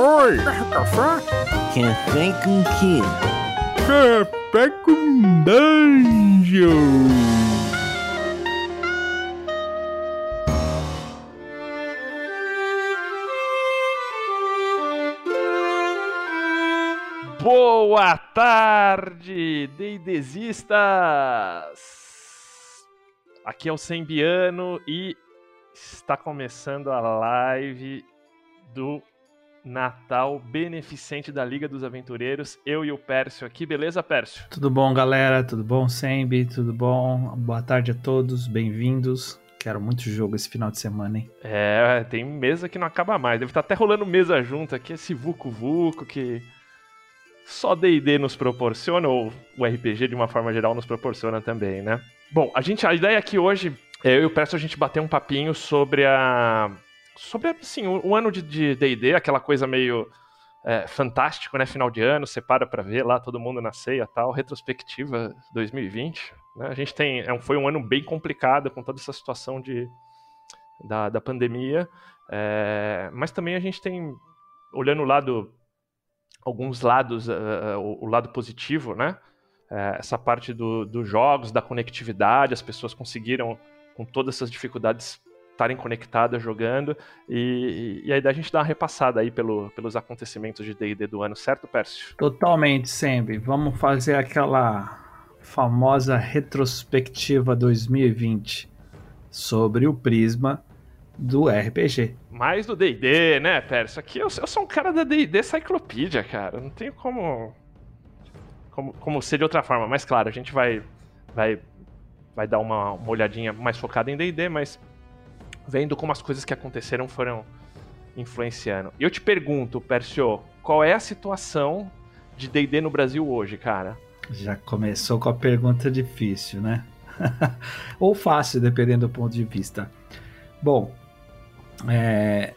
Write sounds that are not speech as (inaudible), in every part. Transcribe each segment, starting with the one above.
Oi! Café? Café com quê? Café com dungeon! Boa tarde, deidesistas! Aqui é o Sembiano e está começando a live do Natal Beneficente da Liga dos Aventureiros. Eu e o Pércio aqui, beleza, Pércio? Tudo bom, galera? Tudo bom, Sembi? Tudo bom? Boa tarde a todos, bem-vindos. Quero muito jogo esse final de semana, hein? É, tem mesa que não acaba mais. Deve estar até rolando mesa junto aqui, esse Vucu Vucu que só D&D nos proporciona, ou o RPG de uma forma geral nos proporciona também, né? Bom, a, gente, a ideia aqui hoje, é eu e o Pércio, a gente bater um papinho sobre a sobre assim, o, o ano de D&D, aquela coisa meio é, fantástico, né? Final de ano, você para pra ver lá todo mundo na ceia tal, retrospectiva 2020. Né? A gente tem, é, foi um ano bem complicado com toda essa situação de, da, da pandemia, é, mas também a gente tem, olhando o lado, alguns lados, uh, o, o, lado positivo, né? É, essa parte do, dos jogos, da conectividade, as pessoas conseguiram, com todas essas dificuldades, estarem conectadas jogando. E, e, a ideia é a gente dar uma repassada aí pelo, pelos acontecimentos de DD do ano, certo, Pércio? Totalmente, sempre. Vamos fazer aquela famosa retrospectiva 2020 sobre o prisma do RPG. Mais do DD, né, Pércio? Aqui eu, eu sou um cara da DD Cyclopedia, cara. Não tenho como, como, como ser de outra forma. Mas claro, a gente vai, vai, vai dar uma, uma olhadinha mais focada em DD, mas vendo como as coisas que aconteceram foram influenciando. E eu te pergunto, Percio, qual é a situação de D&D no Brasil hoje, cara? Já começou com a pergunta difícil, né? (laughs) Ou fácil, dependendo do ponto de vista. Bom, é,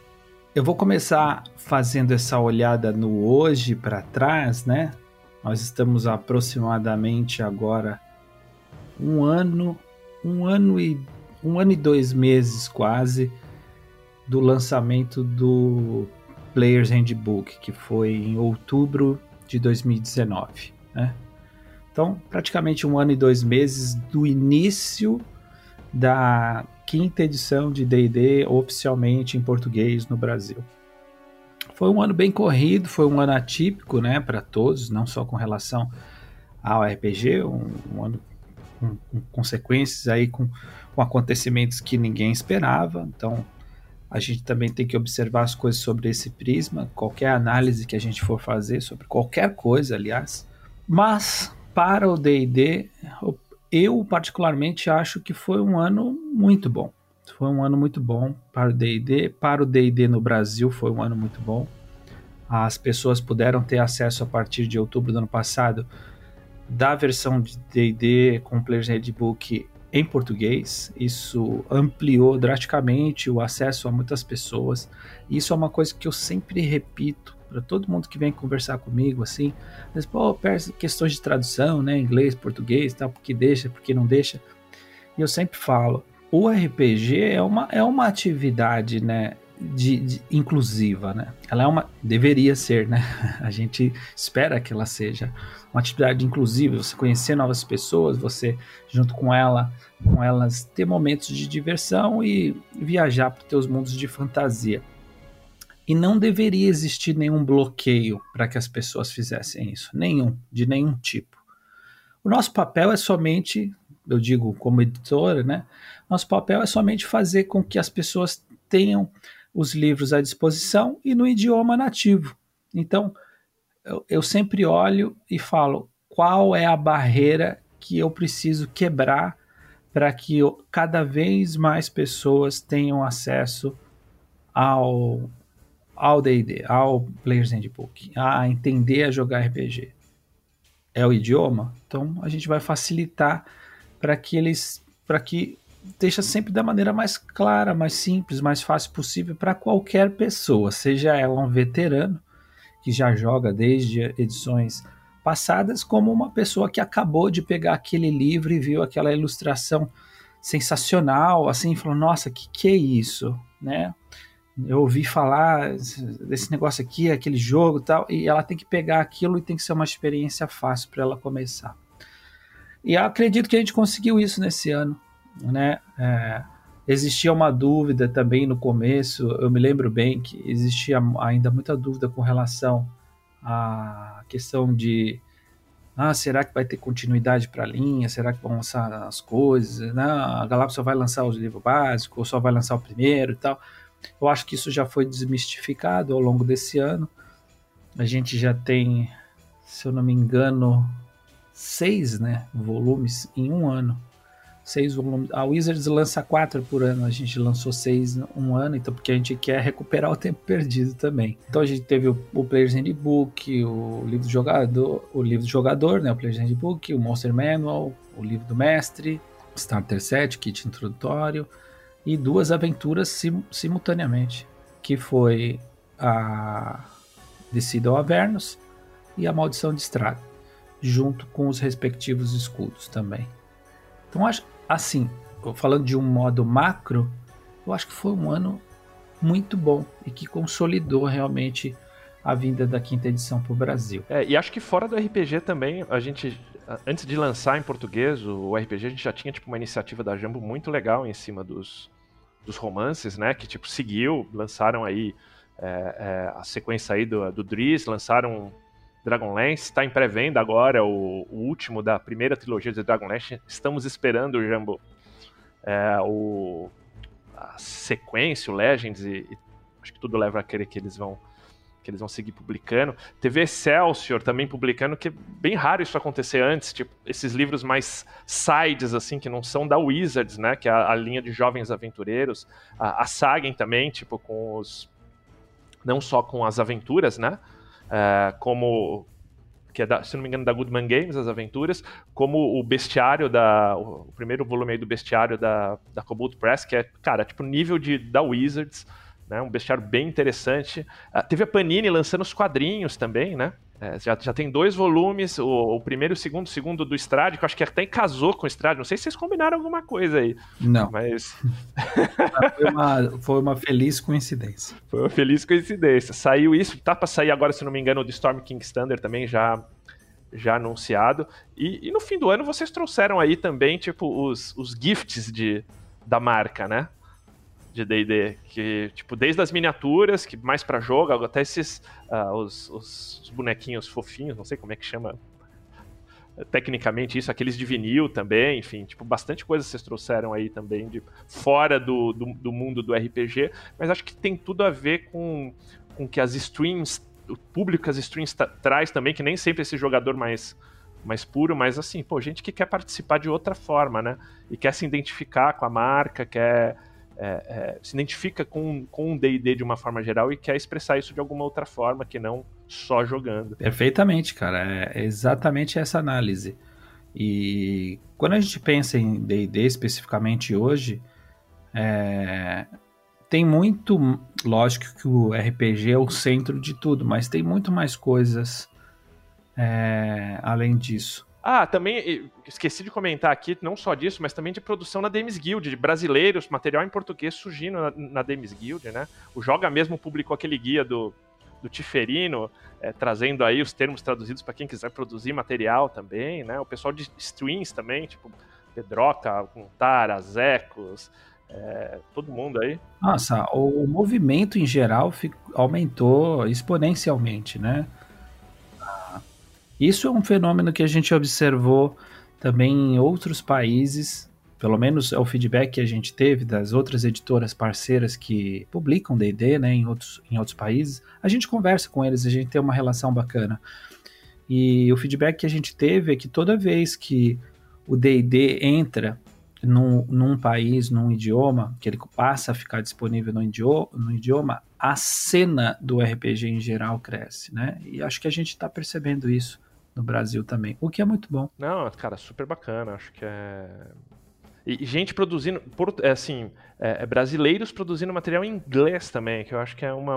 eu vou começar fazendo essa olhada no hoje para trás, né? Nós estamos aproximadamente agora um ano, um ano e um ano e dois meses quase do lançamento do Player's Handbook, que foi em outubro de 2019. Né? Então, praticamente um ano e dois meses do início da quinta edição de D&D oficialmente em português no Brasil. Foi um ano bem corrido, foi um ano atípico, né, para todos, não só com relação ao RPG, um, um ano com, com consequências aí com com acontecimentos que ninguém esperava. Então, a gente também tem que observar as coisas sobre esse prisma, qualquer análise que a gente for fazer sobre qualquer coisa, aliás. Mas para o D&D, eu particularmente acho que foi um ano muito bom. Foi um ano muito bom para o D&D, para o D&D no Brasil foi um ano muito bom. As pessoas puderam ter acesso a partir de outubro do ano passado da versão de D&D com Player's Handbook em português. Isso ampliou drasticamente o acesso a muitas pessoas. Isso é uma coisa que eu sempre repito para todo mundo que vem conversar comigo, assim, mas, pô, questões de tradução, né, inglês, português, tal, porque deixa, porque não deixa. E eu sempre falo, o RPG é uma, é uma atividade, né, de, de, inclusiva, né? Ela é uma deveria ser, né? (laughs) A gente espera que ela seja uma atividade inclusiva, você conhecer novas pessoas, você junto com ela, com elas ter momentos de diversão e viajar para teus mundos de fantasia. E não deveria existir nenhum bloqueio para que as pessoas fizessem isso, nenhum, de nenhum tipo. O nosso papel é somente, eu digo como editora, né? Nosso papel é somente fazer com que as pessoas tenham os livros à disposição e no idioma nativo. Então, eu, eu sempre olho e falo qual é a barreira que eu preciso quebrar para que eu, cada vez mais pessoas tenham acesso ao ao D&D, ao Player's Handbook, a entender a jogar RPG. É o idioma, então a gente vai facilitar para que eles, para que deixa sempre da maneira mais clara, mais simples, mais fácil possível para qualquer pessoa, seja ela um veterano que já joga desde edições passadas, como uma pessoa que acabou de pegar aquele livro e viu aquela ilustração sensacional, assim, falou: Nossa, que que é isso, né? eu ouvi falar desse negócio aqui, aquele jogo tal, e ela tem que pegar aquilo e tem que ser uma experiência fácil para ela começar. E acredito que a gente conseguiu isso nesse ano, né? É, existia uma dúvida também no começo, eu me lembro bem que existia ainda muita dúvida com relação à questão de ah, será que vai ter continuidade para a linha? Será que vão lançar as coisas? Não, a Galápagos só vai lançar os livros básicos, ou só vai lançar o primeiro e tal. Eu acho que isso já foi desmistificado ao longo desse ano. A gente já tem, se eu não me engano, seis né, volumes em um ano. Seis volumes. A Wizards lança quatro por ano, a gente lançou seis um ano, então porque a gente quer recuperar o tempo perdido também. Então a gente teve o, o Player's Handbook, o livro do jogador, o livro do jogador, né, o Player's Handbook, o Monster Manual, o livro do mestre, Starter Set, kit introdutório, e duas aventuras sim, simultaneamente, que foi a Descida ao Avernus e a Maldição de Estrago, junto com os respectivos escudos também. Então, acho, assim, falando de um modo macro, eu acho que foi um ano muito bom e que consolidou realmente a vinda da quinta edição para o Brasil. É, e acho que fora do RPG também, a gente, antes de lançar em português o RPG, a gente já tinha tipo, uma iniciativa da Jambo muito legal em cima dos, dos romances, né? Que tipo seguiu, lançaram aí é, é, a sequência aí do, do Driz, lançaram Dragonlance, está em pré-venda agora, o, o, último da primeira trilogia de Dragonlance. Estamos esperando Jambo, é, o, a sequência, o Legends, e, e, acho que tudo leva a crer que eles vão que eles vão seguir publicando. TV Excelsior também publicando, que é bem raro isso acontecer antes, tipo, esses livros mais sides, assim, que não são da Wizards, né, que é a, a linha de jovens aventureiros. A, a Sagen também, tipo, com os... não só com as aventuras, né, é, como... Que é, da, se não me engano, da Goodman Games, as aventuras, como o bestiário da. O, o primeiro volume aí do bestiário da, da Cobalt Press, que é, cara, tipo, nível de, da Wizards né? Um bestiário bem interessante. Uh, teve a Panini lançando os quadrinhos também, né? É, já, já tem dois volumes, o, o, primeiro e o segundo, o segundo do Strade, que eu acho que até casou com o Strade. Não sei se vocês combinaram alguma coisa aí. Não. Mas. foi, uma, foi uma feliz coincidência. (laughs) Foi uma feliz coincidência. Saiu isso, tá para sair agora, se não me engano, o do Storm King Standard também já já anunciado. E, e, no fim do ano vocês trouxeram aí também, tipo, os, os gifts de, da marca, né? De D&D, que tipo desde as miniaturas, que mais para jogo, até esses uh, os, os, bonequinhos fofinhos, não sei como é que chama tecnicamente isso, aqueles de vinil também, enfim, tipo bastante coisa vocês trouxeram aí também de fora do, do, do mundo do RPG, mas acho que tem tudo a ver com com que as streams, o público que as streams traz também, que nem sempre esse jogador mais mais puro, mas assim, pô, gente que quer participar de outra forma, né? E quer se identificar com a marca, quer é, é, se identifica com, com um D&D de uma forma geral e quer expressar isso de alguma outra forma que não só jogando. Perfeitamente, cara. É exatamente essa análise. E quando a gente pensa em D&D especificamente hoje, é, tem muito, lógico que o RPG é o centro de tudo, mas tem muito mais coisas é, além disso. Ah, também esqueci de comentar aqui, não só disso, mas também de produção na Demis Guild, de brasileiros, material em português surgindo na, na Demis Guild, né? O Joga mesmo publicou aquele guia do, do Tiferino, é, trazendo aí os termos traduzidos para quem quiser produzir material também, né? O pessoal de streams também, tipo Pedroca, Contara, Zecos, é, todo mundo aí. Nossa, o movimento em geral aumentou exponencialmente, né? Isso é um fenômeno que a gente observou também em outros países, pelo menos é o feedback que a gente teve das outras editoras parceiras que publicam D&D, né, em outros, em outros países. A gente conversa com eles, a gente tem uma relação bacana. E o feedback que a gente teve é que toda vez que o D&D entra num, num, país, num idioma, que ele passa a ficar disponível no idioma, no idioma, a cena do RPG em geral cresce, né? E acho que a gente está percebendo isso no Brasil também, o que é muito bom. Não, cara, super bacana, acho que é... E gente produzindo, é, assim, é, é, brasileiros produzindo material em inglês também, que eu acho que é uma,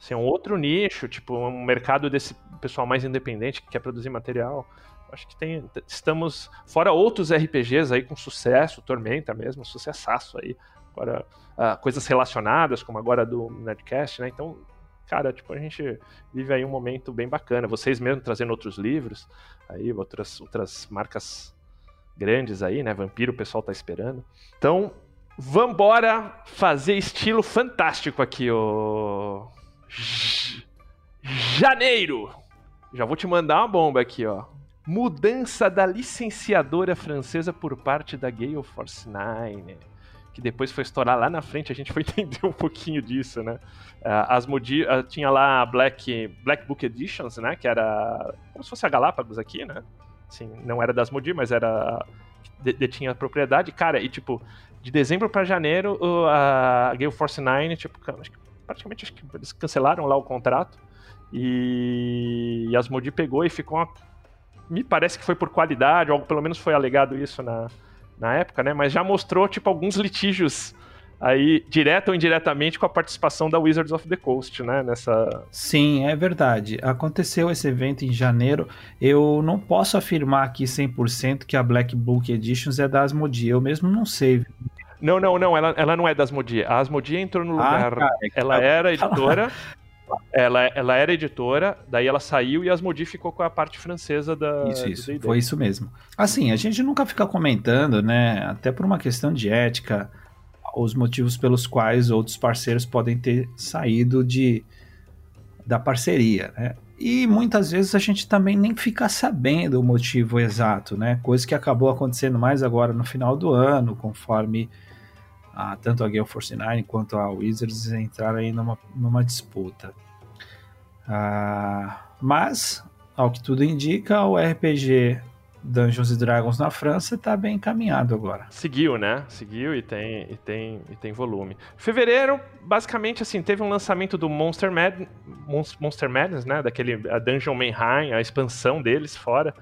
assim, um outro nicho, tipo, um mercado desse pessoal mais independente que quer produzir material. Acho que tem, estamos, fora outros RPGs aí com sucesso, Tormenta mesmo, sucessaço aí, agora uh, coisas relacionadas, como agora do Nerdcast, né? Então, cara, tipo, a gente vive aí um momento bem bacana. Vocês mesmo trazendo outros livros, aí outras, outras marcas grandes aí, né? Vampiro, o pessoal tá esperando. Então, vambora fazer estilo fantástico aqui, ô. Janeiro! Já vou te mandar uma bomba aqui, ó. Mudança da licenciadora francesa por parte da Gale Force 9 que depois foi estourar lá na frente, a gente foi (laughs) entender um pouquinho disso, né? Ah, as Modi ah, tinha lá a Black, Black Book Editions, né? Que era como se fosse a Galápagos aqui, né? Assim, não era das Modi, mas era detinha a propriedade. Cara, e tipo, de dezembro para janeiro, a Gale Force 9, tipo, praticamente acho que eles cancelaram lá o contrato. E, e as Modi pegou e ficou uma... Me parece que foi por qualidade, ou pelo menos foi alegado isso na, na época, né? Mas já mostrou, tipo, alguns litígios aí, direto ou indiretamente, com a participação da Wizards of the Coast, né? Nessa... Sim, é verdade. Aconteceu esse evento em janeiro. Eu não posso afirmar aqui 100% que a Black Book Editions é da Asmodee. Eu mesmo não sei. Não, não, não. Ela, ela não é da Asmodee. A Asmodee entrou no ah, lugar... Ah, é ela era (laughs) editora... Ela, ela era editora, daí ela saiu e as ficou com a parte francesa da. Isso, isso. Foi isso mesmo. Assim, a gente nunca fica comentando, né? Até por uma questão de ética, os motivos pelos quais outros parceiros podem ter saído de da parceria, né? E muitas vezes a gente também nem fica sabendo o motivo exato, né? Coisa que acabou acontecendo mais agora no final do ano, conforme a, tanto a Gale Force 9 quanto a Wizards entraram aí numa, numa disputa. Ah, mas, ao que tudo indica, o RPG Dungeons Dragons na França está bem encaminhado agora. Seguiu, né? Seguiu e tem, e tem, e tem volume. Fevereiro, basicamente, assim, teve um lançamento do Monster, Mad, Monster Madness, né? Daquele a Dungeon Mayhem, a expansão deles fora.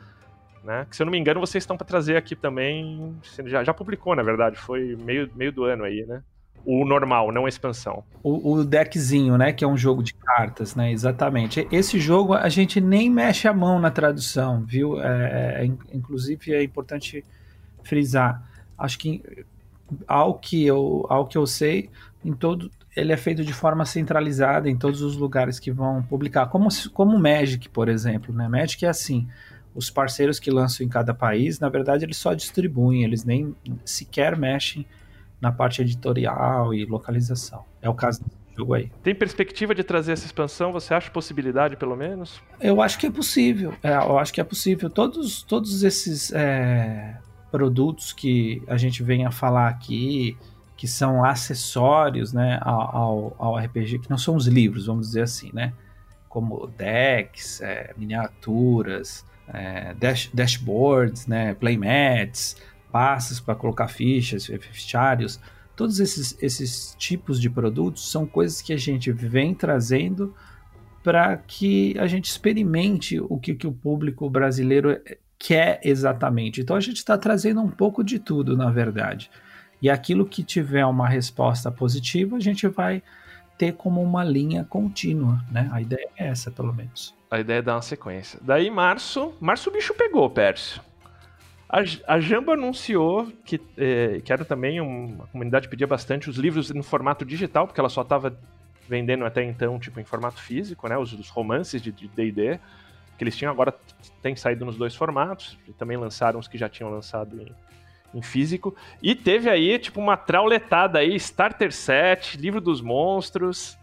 Né? Que se eu não me engano, vocês estão para trazer aqui também. Já, já publicou, na verdade, foi meio, meio do ano aí, né? O normal, não a expansão. O, o, deckzinho, né? Que é um jogo de cartas, né? Exatamente. Esse jogo a gente nem mexe a mão na tradução, viu? É, é, inclusive é importante frisar. Acho que ao que eu, ao que eu sei, em todo ele é feito de forma centralizada em todos os lugares que vão publicar, como como Magic, por exemplo, né? Magic é assim os parceiros que lançam em cada país, na verdade, eles só distribuem, eles nem sequer mexem na parte editorial e localização. É o caso desse jogo aí. Tem perspectiva de trazer essa expansão? Você acha possibilidade, pelo menos? Eu acho que é possível. É, eu acho que é possível. Todos, todos esses é, produtos que a gente vem a falar aqui, que são acessórios né, ao, ao RPG, que não são os livros, vamos dizer assim, né? Como decks, é, miniaturas, é, dash, dashboards, né, playmats, passes para colocar fichas, fichários, todos esses, esses tipos de produtos são coisas que a gente vem trazendo para que a gente experimente o que, que o público brasileiro quer exatamente. Então a gente está trazendo um pouco de tudo, na verdade. E aquilo que tiver uma resposta positiva, a gente vai ter como uma linha contínua, né? A ideia é essa, pelo menos. A ideia é dar uma sequência. Daí, março, março o bicho pegou, Pércio. A, a Jamba anunciou que, eh, que era também uma comunidade pedia bastante os livros no formato digital, porque ela só estava vendendo até então, tipo, em formato físico, né? Os, os romances de D&D, que eles tinham agora tem saído nos dois formatos, e também lançaram os que já tinham lançado em, em físico. E teve aí, tipo, uma trauletada aí, Starter Set, Livro dos Monstros,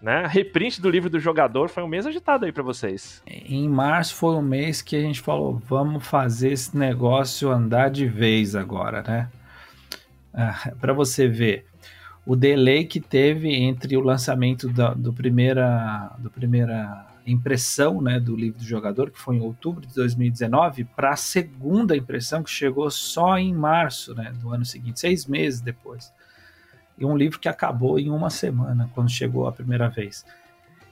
né? Reprint do livro do jogador foi um mês agitado aí para vocês. Em março foi um mês que a gente falou, vamos fazer esse negócio andar de vez agora, né? Ah, para você ver o delay que teve entre o lançamento da, do primeira, do primeira impressão né, do livro do jogador, que foi em outubro de 2019, para a segunda impressão, que chegou só em março né, do ano seguinte, seis meses depois e um livro que acabou em uma semana, quando chegou a primeira vez.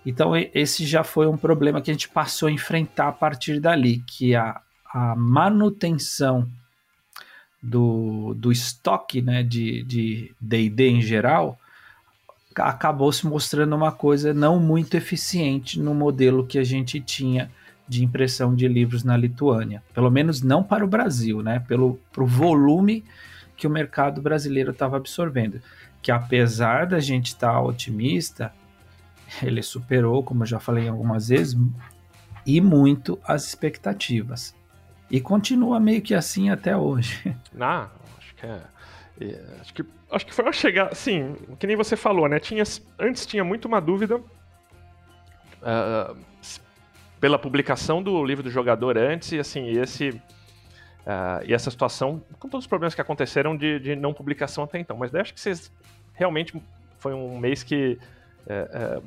Então, esse já foi um problema que a gente passou a enfrentar a partir dali, que a, a manutenção do, do estoque né, de D&D em geral acabou se mostrando uma coisa não muito eficiente no modelo que a gente tinha de impressão de livros na Lituânia. Pelo menos não para o Brasil, né? Pelo pro volume que o mercado brasileiro estava absorvendo. que apesar da gente estar tá otimista, ele superou, como eu já falei algumas vezes, e muito as expectativas. E continua meio que assim até hoje. (laughs) Ah, acho que é. É acho que, acho que foi uma chegada. Sim, que nem você falou, né? Tinha, antes tinha muito uma dúvida. Uh, pela publicação do livro do jogador antes, e assim, esse. Uh, e essa situação, com todos os problemas que aconteceram de, de não publicação até então. Mas daí acho que vocês realmente foi um mês que, é, é,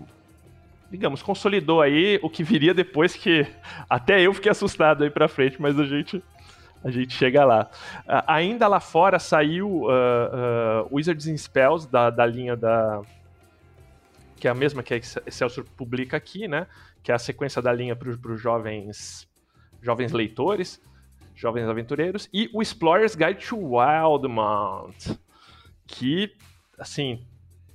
digamos, consolidou aí o que viria depois que (laughs) até eu fiquei assustado aí pra frente, mas a gente a gente chega lá. Uh, ainda lá fora saiu uh, Wizards in Spells da, da linha da que é a mesma que a Excelsior publica aqui, né? Que é a sequência da linha para os jovens jovens leitores, jovens aventureiros e o Explorer's Guide to Wildmount, que assim,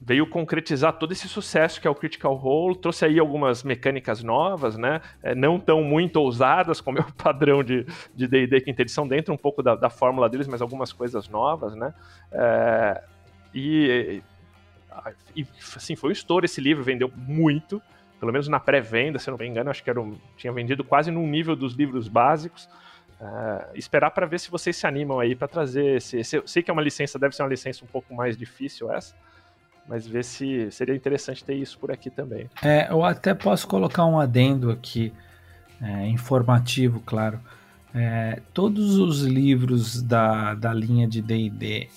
veio concretizar todo esse sucesso que é o Critical Role, trouxe aí algumas mecânicas novas, né? É, não tão muito ousadas como é o padrão de D&D de quinta edição, dentro um pouco da, da, fórmula deles, mas algumas coisas novas, né? É, e, e, assim, foi um estouro esse livro, vendeu muito, pelo menos na pré-venda, se não me engano, acho que era um, tinha vendido quase no nível dos livros básicos. Uh, esperar para ver se vocês se animam aí para trazer esse, esse, Eu sei que é uma licença, deve ser uma licença um pouco mais difícil essa, mas ver se seria interessante ter isso por aqui também. É, eu até posso colocar um adendo aqui, é, informativo, claro. É, todos os livros da, da linha de DD,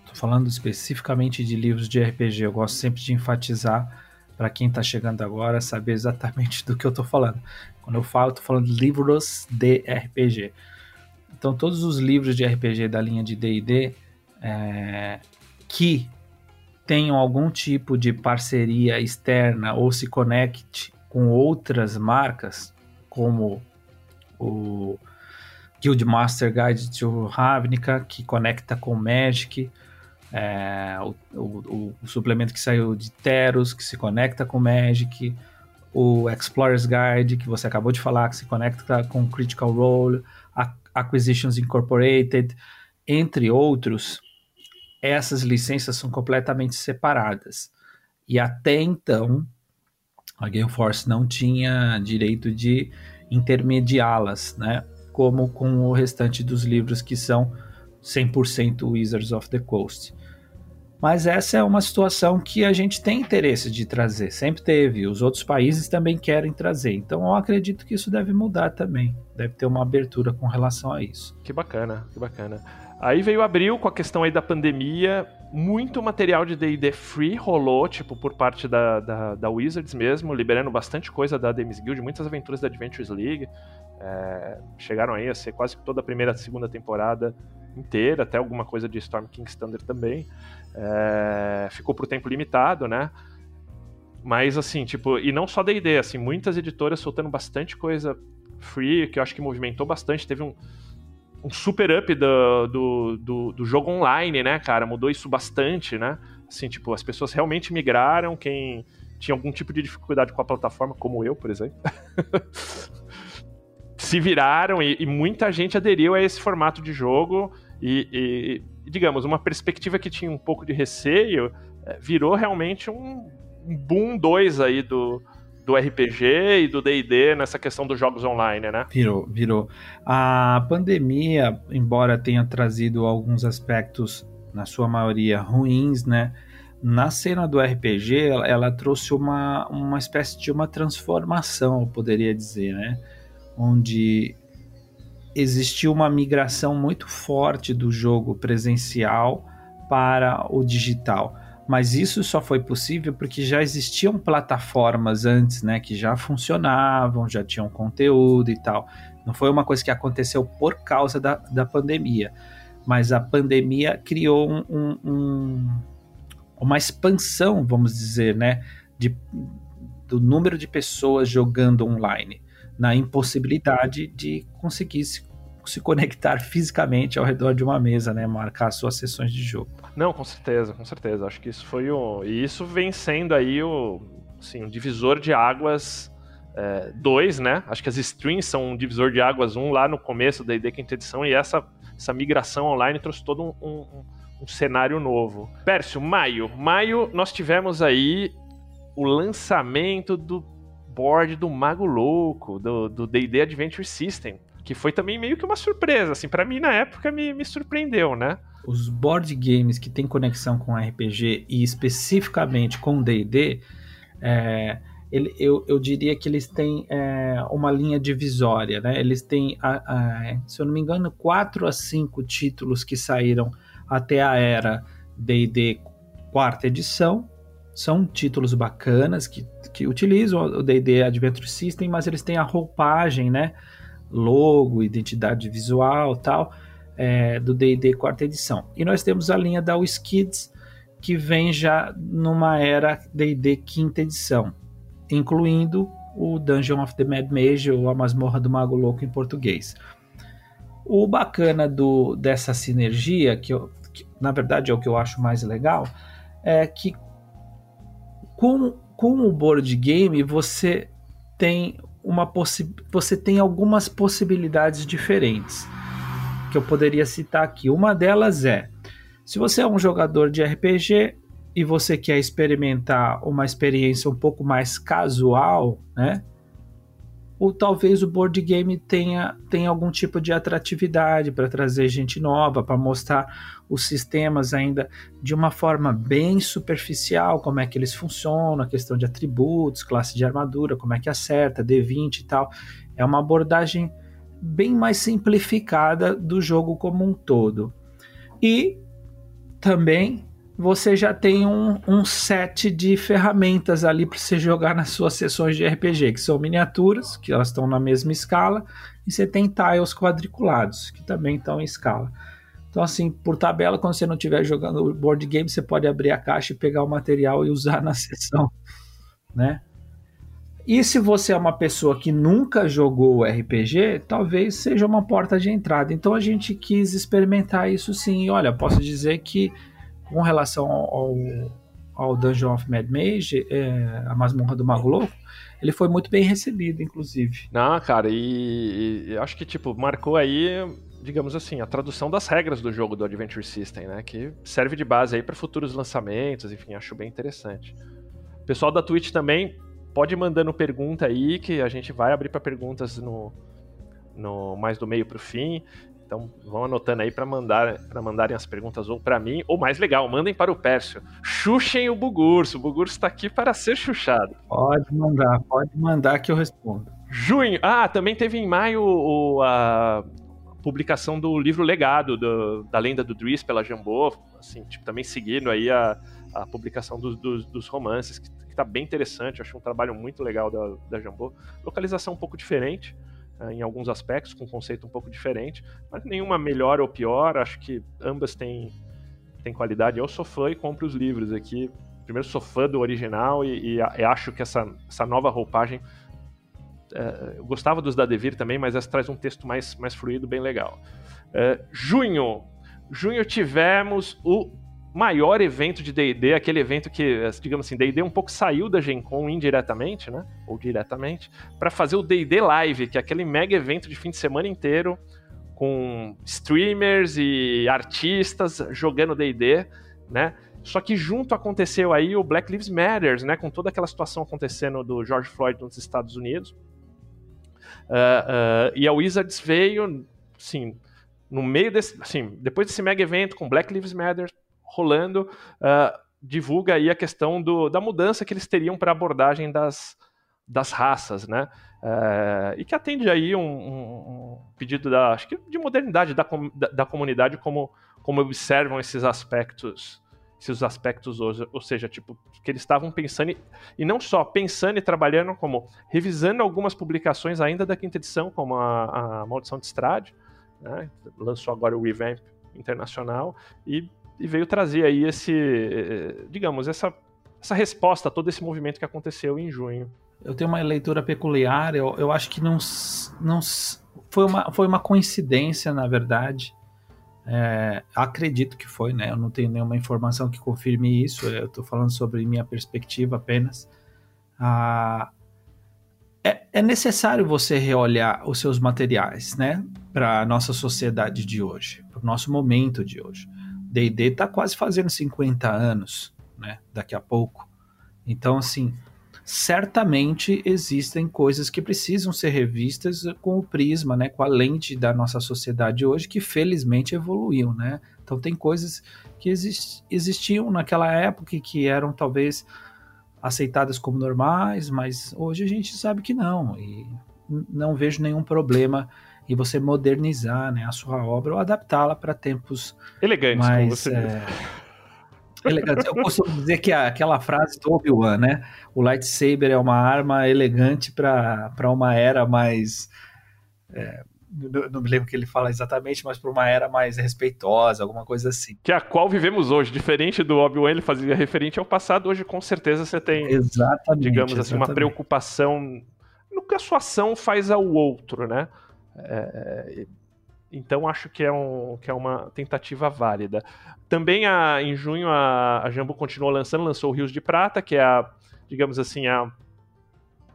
estou falando especificamente de livros de RPG, eu gosto sempre de enfatizar para quem está chegando agora saber exatamente (laughs) do que eu estou falando. Quando eu falo, estou falando de livros de RPG. Então, todos os livros de RPG da linha de D&D é, que tenham algum tipo de parceria externa ou se conecte com outras marcas, como o Guildmaster Guide to Ravnica, que conecta com Magic, é, o, o, o, suplemento que saiu de Teros, que se conecta com Magic, o Explorer's Guide, que você acabou de falar, que se conecta com Critical Role, Acquisitions Incorporated, entre outros, essas licenças são completamente separadas. E até então, a Game Force não tinha direito de intermediá-las, né? Como com o restante dos livros que são 100% Wizards of the Coast. Mas essa é uma situação que a gente tem interesse de trazer, sempre teve. Os outros países também querem trazer. Então eu acredito que isso deve mudar também. Deve ter uma abertura com relação a isso. Que bacana, que bacana. Aí veio abril com a questão aí da pandemia. Muito material de D&D free rolou, tipo, por parte da, da, da, Wizards mesmo, liberando bastante coisa da Demis Guild, muitas aventuras da Adventures League. É, chegaram aí a ser quase toda a primeira segunda temporada inteira, até alguma coisa de Storm King's Thunder também. É, ficou por tempo limitado, né? Mas assim, tipo, e não só D&D, assim, muitas editoras soltando bastante coisa free, que eu acho que movimentou bastante, teve um, um super up do, do, do, do, jogo online, né, cara? Mudou isso bastante, né? Assim, tipo, as pessoas realmente migraram, quem tinha algum tipo de dificuldade com a plataforma, como eu, por exemplo, (laughs) se viraram e, e, muita gente aderiu a esse formato de jogo e, e, digamos, uma perspectiva que tinha um pouco de receio é, virou realmente um, um boom 2 aí do, do RPG e do D&D nessa questão dos jogos online, né? Virou, virou. A pandemia, embora tenha trazido alguns aspectos, na sua maioria, ruins, né? Na cena do RPG, ela, ela trouxe uma, uma espécie de uma transformação, eu poderia dizer, né? Onde existiu uma migração muito forte do jogo presencial para o digital mas isso só foi possível porque já existiam plataformas antes, né, que já funcionavam, já tinham conteúdo e tal. Não foi uma coisa que aconteceu por causa da, da pandemia, mas a pandemia criou um, um, um, uma expansão, vamos dizer, né, de, do número de pessoas jogando online, na impossibilidade de conseguir se se conectar fisicamente ao redor de uma mesa, né? Marcar suas sessões de jogo. Não, com certeza, com certeza. Acho que isso foi o. E isso vem sendo aí o. Assim, um divisor de águas 2, é, né? Acho que as streams são um divisor de águas 1 um, lá no começo da ID Quinta Edição, e essa, essa migração online trouxe todo um, um, um cenário novo. Pércio, maio. Maio nós tivemos aí o lançamento do board do Mago Louco, do D&D Adventure System, que foi também meio que uma surpresa, assim, para mim na época me, me surpreendeu, né? Os board games que têm conexão com RPG e especificamente com D&D, é, ele, eu, eu diria que eles têm é, uma linha divisória, né? Eles têm, a, a, se eu não me engano, quatro a cinco títulos que saíram até a era D&D quarta edição, são títulos bacanas que, que utilizam o D&D Adventure System, mas eles têm a roupagem, né? Logo, identidade visual tal, é, do D&D quarta edição. E nós temos a linha da WizKids, que vem já numa era D&D quinta edição, incluindo o Dungeon of the Mad Mage ou a Masmorra do Mago Louco em português. O bacana do, dessa sinergia, que, eu, que na verdade é o que eu acho mais legal, é que com, com o board game você tem uma possi você tem algumas possibilidades diferentes que eu poderia citar aqui. Uma delas é se você é um jogador de RPG e você quer experimentar uma experiência um pouco mais casual, né? Ou talvez o board game tenha, tenha algum tipo de atratividade para trazer gente nova, para mostrar os sistemas ainda de uma forma bem superficial, como é que eles funcionam, a questão de atributos, classe de armadura, como é que acerta, D20 e tal. É uma abordagem bem mais simplificada do jogo como um todo. E também você já tem um, um set de ferramentas ali para você jogar nas suas sessões de RPG, que são miniaturas, que elas estão na mesma escala, e você tem tiles quadriculados, que também estão em escala. Então, assim, por tabela, quando você não estiver jogando board game, você pode abrir a caixa e pegar o material e usar na (laughs) sessão, né? E se você é uma pessoa que nunca jogou RPG, talvez seja uma porta de entrada. Então a gente quis experimentar isso sim. Olha, posso dizer que com relação ao, ao Dungeon of Mad Mage, é, a Masmorra do Mago Louco, ele foi muito bem recebido, inclusive. Não, cara, e, e acho que, tipo, marcou aí, digamos assim, a tradução das regras do jogo do Adventure System, né? Que serve de base aí para futuros lançamentos, enfim, acho bem interessante. Pessoal da Twitch também pode mandando pergunta aí, que a gente vai abrir para perguntas no, no mais do meio para o fim. Então vão anotando aí para mandar, para mandarem as perguntas ou para mim, ou mais legal, mandem para o Pércio. Xuxem o Bugurso. O Bugurso está aqui para ser xuxado. Pode mandar, pode mandar que eu respondo. Junho. Ah, também teve em maio o, a publicação do livro Legado, do, da lenda do Driss pela Jambô, assim, tipo, também seguindo aí a, a publicação do, do, dos romances, que, está bem interessante, eu achei um trabalho muito legal da, da Jambô. Localização um pouco diferente, em alguns aspectos, com um conceito um pouco diferente, mas nenhuma melhor ou pior, acho que ambas têm, têm qualidade. Eu sou fã e compro os livros aqui. Primeiro, sou fã do original e, e, e acho que essa, essa nova roupagem. É, eu gostava dos da Devir também, mas essa traz um texto mais, mais fluido, bem legal. É, junho. Junho tivemos o maior evento de D&D, aquele evento que, digamos assim, D&D um pouco saiu da Gen Con indiretamente, né, ou diretamente, para fazer o D&D Live, que é aquele mega evento de fim de semana inteiro com streamers e artistas jogando D&D, né? Só que junto aconteceu aí o Black Lives Matter, né, com toda aquela situação acontecendo do George Floyd nos Estados Unidos. Uh, uh, e a Wizards veio, sim, no meio desse, assim, depois desse mega evento com Black Lives Matter, rolando, uh, divulga aí a questão do, da mudança que eles teriam para a abordagem das, das raças, né? Uh, e que atende aí um, um, pedido da, acho que de modernidade da, da, da, comunidade, como, como observam esses aspectos, esses aspectos hoje, ou seja, tipo, que eles estavam pensando, e, e não só pensando e trabalhando, como revisando algumas publicações ainda da quinta edição, como a, a Maldição de Strade, né? lançou agora o Revamp Internacional, e e veio trazer aí esse, digamos, essa, essa resposta a todo esse movimento que aconteceu em junho. Eu tenho uma leitura peculiar, eu, eu acho que não, não foi, uma, foi uma coincidência, na verdade. É, acredito que foi, né? Eu não tenho nenhuma informação que confirme isso, eu estou falando sobre minha perspectiva apenas. Ah, é, é necessário você reolhar os seus materiais, né? Para a nossa sociedade de hoje, para o nosso momento de hoje D&D está quase fazendo 50 anos, né? Daqui a pouco. Então, assim, certamente existem coisas que precisam ser revistas com o prisma, né? Com a lente da nossa sociedade hoje, que felizmente evoluiu, né? Então tem coisas que existiam naquela época que eram talvez aceitadas como normais, mas hoje a gente sabe que não. E não vejo nenhum problema em você modernizar né, a sua obra ou adaptá-la para tempos elegantes, mais, como você é, (laughs) elegantes. Eu costumo dizer que é aquela frase do Obi-Wan, né? O lightsaber é uma arma elegante para uma era mais é, não me lembro o que ele fala exatamente, mas para uma era mais respeitosa, alguma coisa assim. Que é a qual vivemos hoje, diferente do Obi-Wan, ele fazia referente ao passado, hoje com certeza você tem, exatamente, digamos assim, exatamente. uma preocupação no que a sua ação faz ao outro, né? É, então acho que é, um, que é uma tentativa válida. Também a, em junho a, a Jambu continuou lançando, lançou o Rios de Prata, que é a, digamos assim, a,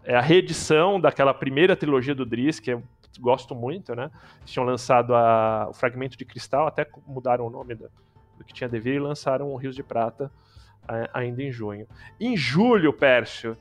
é a reedição daquela primeira trilogia do Driss, que eu gosto muito, né? Eles tinham lançado a, o Fragmento de Cristal, até mudaram o nome do, do que tinha devido e lançaram o Rios de Prata ainda em junho. Em julho, Pércio,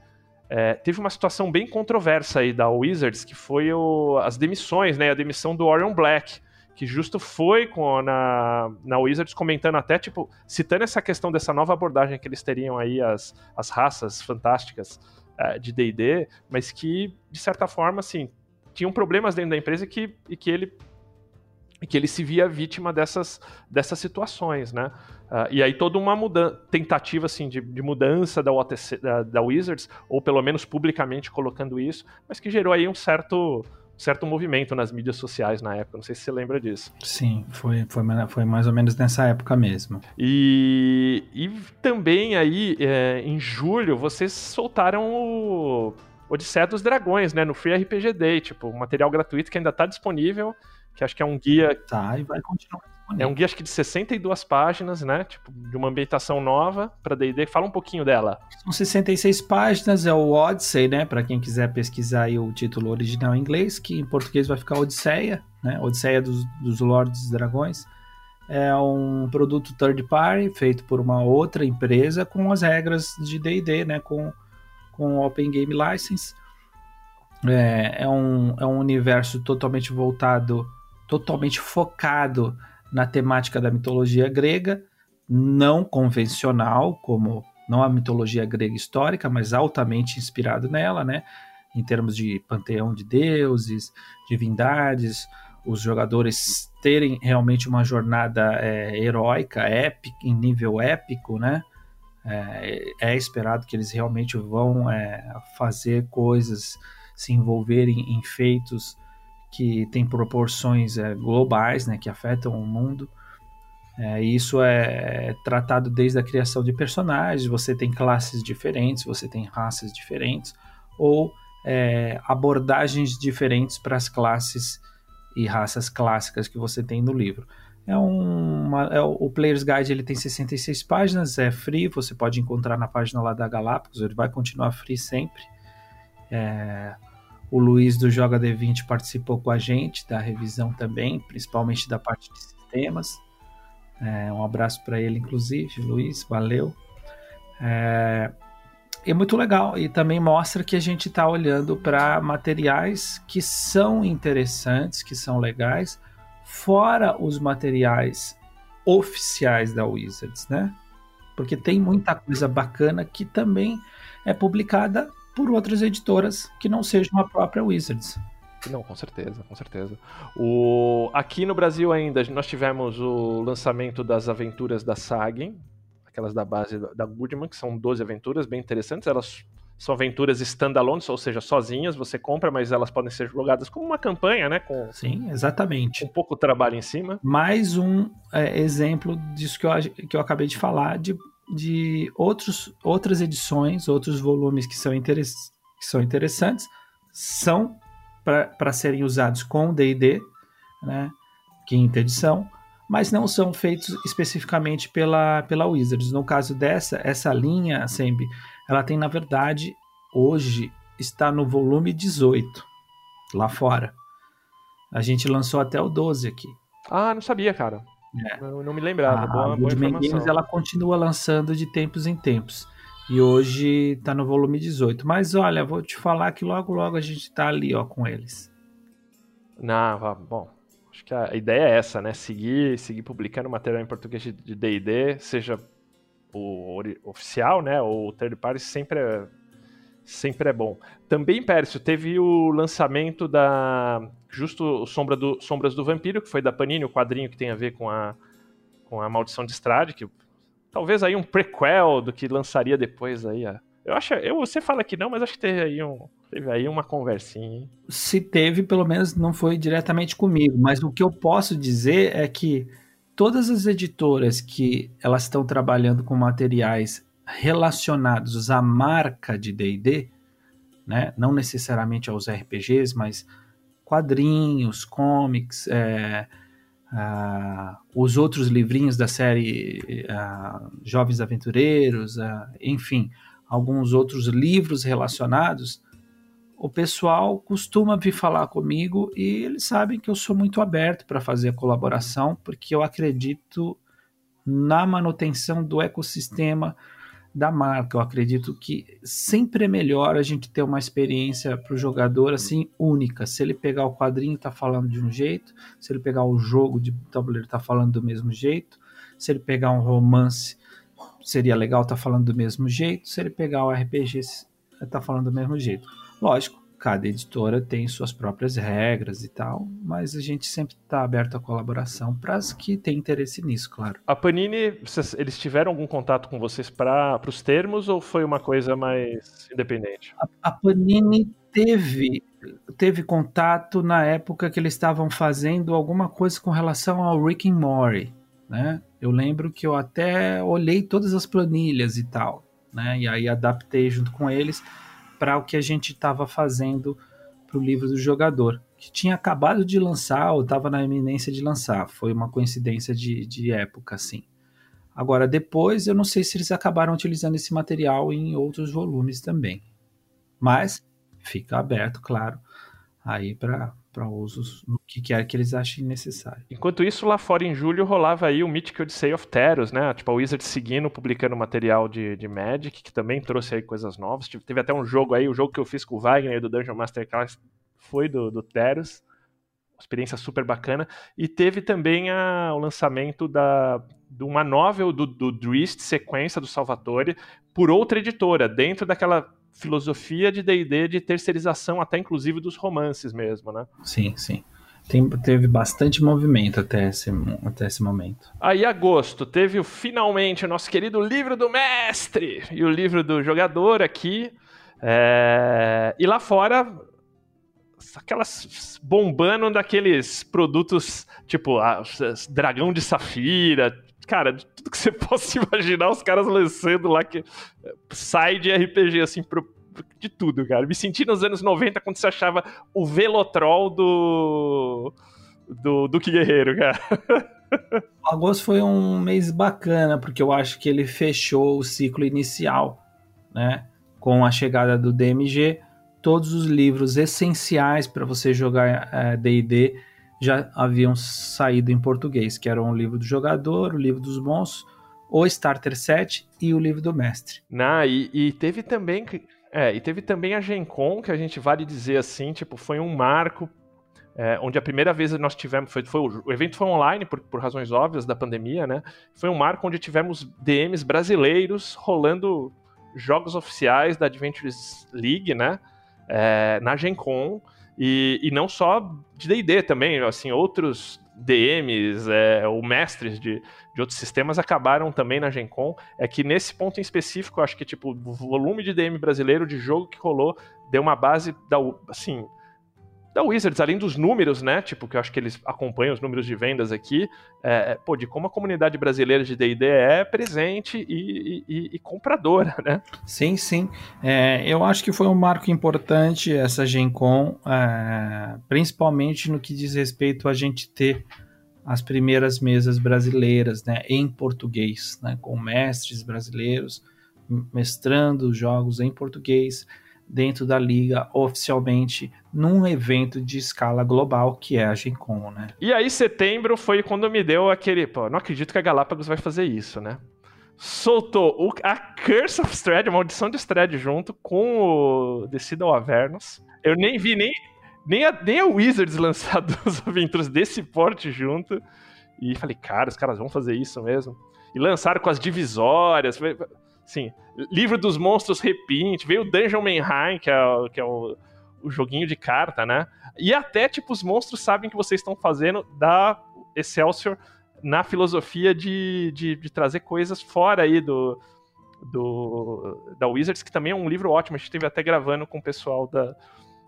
é, teve uma situação bem controversa aí da Wizards, que foi o, as demissões, né? A demissão do Orion Black, que justo foi com, na, na Wizards comentando até, tipo, citando essa questão dessa nova abordagem que eles teriam aí, as, as raças fantásticas é, de D&D, mas que, de certa forma, assim, tinham problemas dentro da empresa que, e que ele que ele se via vítima dessas, dessas situações, né? Uh, e aí toda uma mudança, tentativa assim de, de mudança da, OTC, da, da, Wizards, ou pelo menos publicamente colocando isso, mas que gerou aí um certo, certo movimento nas mídias sociais na época. Não sei se você lembra disso. Sim, foi, foi, foi mais ou menos nessa época mesmo. E, e também aí, é, em julho, vocês soltaram o Odisseia dos Dragões, né? No Free RPG Day, tipo, um material gratuito que ainda está disponível, que acho que é um guia. Tá, e vai continuar. É um guia, acho que de 62 páginas, né? Tipo, de uma ambientação nova para DD. Fala um pouquinho dela. São 66 páginas, é o Odyssey, né? Para quem quiser pesquisar o título original em inglês, que em português vai ficar Odisseia, né? Odisseia dos, dos Lordes dos Dragões. É um produto third party feito por uma outra empresa com as regras de D&D, né? Com com Open Game License. É, é, um, é um universo totalmente voltado, totalmente focado na temática da mitologia grega, não convencional, como não a mitologia grega histórica, mas altamente inspirado nela, né? Em termos de panteão de deuses, divindades, os jogadores terem realmente uma jornada é, heróica, épica, em nível épico, né? é, é esperado que eles realmente vão é, fazer coisas, se envolverem em feitos que têm proporções é, globais, né, que afetam o mundo. É, isso é tratado desde a criação de personagens. Você tem classes diferentes, você tem raças diferentes, ou é, abordagens diferentes para as classes e raças clássicas que você tem no livro. É uma, é, o Player's Guide ele tem 66 páginas, é free, você pode encontrar na página lá da Galápagos, ele vai continuar free sempre. É, o Luiz do Joga D20 participou com a gente da revisão também, principalmente da parte de sistemas. É, um abraço para ele, inclusive, Luiz, valeu. É, é muito legal e também mostra que a gente está olhando para materiais que são interessantes, que são legais, fora os materiais oficiais da Wizards, né? Porque tem muita coisa bacana que também é publicada por outras editoras que não sejam a própria Wizards. Não, com certeza, com certeza. O... Aqui no Brasil ainda, nós tivemos o lançamento das aventuras da Sagen, aquelas da base da Goodman, que são 12 aventuras bem interessantes. Elas são aventuras standalone, ou seja, sozinhas, você compra, mas elas podem ser jogadas como uma campanha, né? Com, Sim, exatamente. Com um pouco trabalho em cima. Mais um é, exemplo disso que eu, que eu acabei de falar, de, de outros, outras edições, outros volumes que são, interess, que são interessantes, são para serem usados com D&D, né? Quinta edição, mas não são feitos especificamente pela, pela Wizards. No caso dessa, essa linha, Sembi, ela tem, na verdade, hoje está no volume 18, lá fora. A gente lançou até o 12 aqui. Ah, não sabia, cara. É. Eu não me lembrava. a boa, Goodman. Games ela continua lançando de tempos em tempos. E hoje está no volume 18. Mas olha, vou te falar que logo logo a gente está ali ó, com eles. Não, bom. Acho que a ideia é essa, né? Seguir, seguir publicando material em português de D&D, seja o oficial, né? Ou o third party, sempre é, sempre é bom. Também, Pércio, teve o lançamento da justo Sombra do, Sombras do Vampiro, que foi da Panini, o quadrinho que tem a ver com a, com a Maldição de Strade, que talvez aí um prequel do que lançaria depois aí. a- eu acho, eu, você fala que não, mas acho que teve aí, um, teve aí uma conversinha, hein? Se teve, pelo menos não foi diretamente comigo. Mas o que eu posso dizer é que todas as editoras que elas estão trabalhando com materiais relacionados à marca de D&D, né? não necessariamente aos RPGs, mas quadrinhos, comics, é, os outros livrinhos da série Jovens Aventureiros, enfim, alguns outros livros relacionados, o pessoal costuma vir falar comigo e eles sabem que eu sou muito aberto para fazer a colaboração, porque eu acredito na manutenção do ecossistema da marca. Eu acredito que sempre é melhor a gente ter uma experiência para o jogador assim única. Se ele pegar o quadrinho tá falando de um jeito, se ele pegar o jogo de tabuleiro tá falando do mesmo jeito, se ele pegar um romance seria legal tá falando do mesmo jeito, se ele pegar o RPG tá falando do mesmo jeito. Lógico, cada editora tem suas próprias regras e tal, mas a gente sempre está aberto à colaboração para as que têm interesse nisso, claro. A Panini, eles tiveram algum contato com vocês para os termos ou foi uma coisa mais independente? A Panini teve teve contato na época que eles estavam fazendo alguma coisa com relação ao Rick and Morty, né? Eu lembro que eu até olhei todas as planilhas e tal, né? E aí adaptei junto com eles para o que a gente estava fazendo para o livro do jogador, que tinha acabado de lançar ou estava na iminência de lançar. Foi uma coincidência de, de época, assim. Agora, depois, eu não sei se eles acabaram utilizando esse material em outros volumes também. Mas fica aberto, claro, aí para usos no que quer que eles achem necessário. Enquanto isso, lá fora em julho rolava aí o Mythic Odyssey of Teros, né? Tipo, a Wizard seguindo, publicando material de, de Magic, que também trouxe aí coisas novas. Tive- Teve até um jogo aí, o jogo que eu fiz com o Wagner do Dungeon Masterclass foi do, do Teros. Experiência super bacana. E teve também a- o lançamento da, de uma novel do, do Drist, sequência do Salvatore, por outra editora, dentro daquela filosofia de D&D de terceirização, até inclusive dos romances mesmo, né? Sim, sim. Tem, teve bastante movimento até esse, até esse momento. Aí, agosto, teve o, finalmente o nosso querido livro do mestre e o livro do jogador aqui. É, E lá fora, aquelas bombando daqueles produtos tipo a- as- dragão de safira. Cara, de tudo que você (laughs) possa imaginar, os caras lançando lá que sai de RPG, assim, pro- de tudo, cara. Me senti nos anos 90 quando você achava o Velotrol do. do Duque Guerreiro, cara. (laughs) Agosto foi um mês bacana, porque eu acho que ele fechou o ciclo inicial, né? Com a chegada do DMG, todos os livros essenciais para você jogar D&D já haviam saído em português, que eram o livro do jogador, o livro dos monstros, o Starter Set e o livro do mestre. Não, e, e teve também. É, e teve também a Gen Con, que a gente vale dizer assim, tipo, foi um marco. é, onde a primeira vez nós tivemos. Foi, foi o, o evento foi online, por, por razões óbvias da pandemia, né? Foi um marco onde tivemos DMs brasileiros rolando jogos oficiais da Adventures League, né? É, na Gen Con. E, e não só de DD também, assim, outros DMs é, ou mestres de, de outros sistemas acabaram também na Gen Con. É que nesse ponto em específico, acho que tipo, o volume de DM brasileiro de jogo que rolou deu uma base da, assim, da Wizards, além dos números, né? Tipo, que eu acho que eles acompanham os números de vendas aqui, é, é, pô, de como a comunidade brasileira de D&D é presente e, e- e compradora, (laughs) né? Sim, sim. É, eu acho que foi um marco importante essa Gen Con, é, principalmente no que diz respeito a gente ter as primeiras mesas brasileiras, né, em português, né, com mestres brasileiros mestrando jogos em português. Dentro da liga oficialmente num evento de escala global que é a Gen Con, né? E aí setembro foi quando me deu aquele, pô, não acredito que a Galápagos vai fazer isso, né? Soltou o, a Curse of Strahd, a maldição de Strahd junto com o Decida Avernus. Eu nem vi nem nem a, nem a Wizards (laughs) lançar duas aventuras desse porte junto. E falei, cara, os caras vão fazer isso mesmo. E lançaram com as divisórias. Sim, livro dos monstros repinte, veio o Dungeon Manheim, que é, que é o, o joguinho de carta, né? E até, tipo, os monstros sabem que vocês estão fazendo da Excelsior na filosofia de, de, de, trazer coisas fora aí do, do da Wizards, que também é um livro ótimo. A gente esteve até gravando com o pessoal da,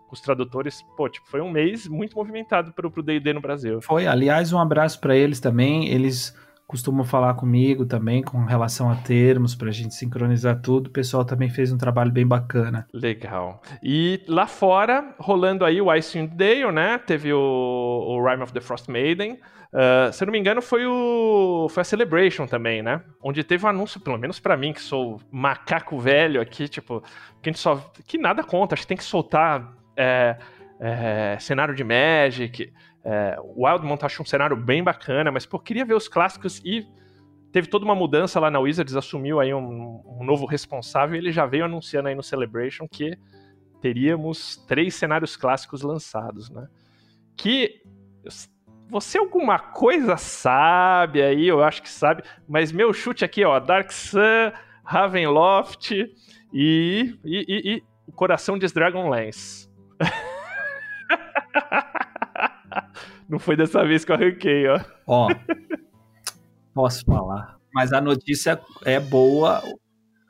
com os tradutores, pô, tipo, foi um mês muito movimentado pro D&D no Brasil. Foi, aliás, um abraço para eles também, eles costumam falar comigo também com relação a termos para a gente sincronizar tudo. O pessoal também fez um trabalho bem bacana. Legal. E lá fora, rolando aí o Icewind Dale, né? Teve o, o Rime of the Frost Maiden. Uh, se eu não me engano, foi o foi a Celebration também, né? Onde teve um anúncio, pelo menos para mim, que sou macaco velho aqui, tipo, que a gente só. que nada conta, acho que tem que soltar é, é, cenário de Magic. É, o Wildmont acho um cenário bem bacana, mas pô, queria ver os clássicos e teve toda uma mudança lá na Wizards, assumiu aí um, um novo responsável e ele já veio anunciando aí no Celebration que teríamos três cenários clássicos lançados, né? Que você alguma coisa sabe aí, eu acho que sabe, mas meu chute aqui, ó, Dark Sun, Ravenloft e, e, e, e o coração de Dragonlance. (laughs) Não foi dessa vez que eu arranquei, ó. Ó, (laughs) posso falar. Mas a notícia é boa,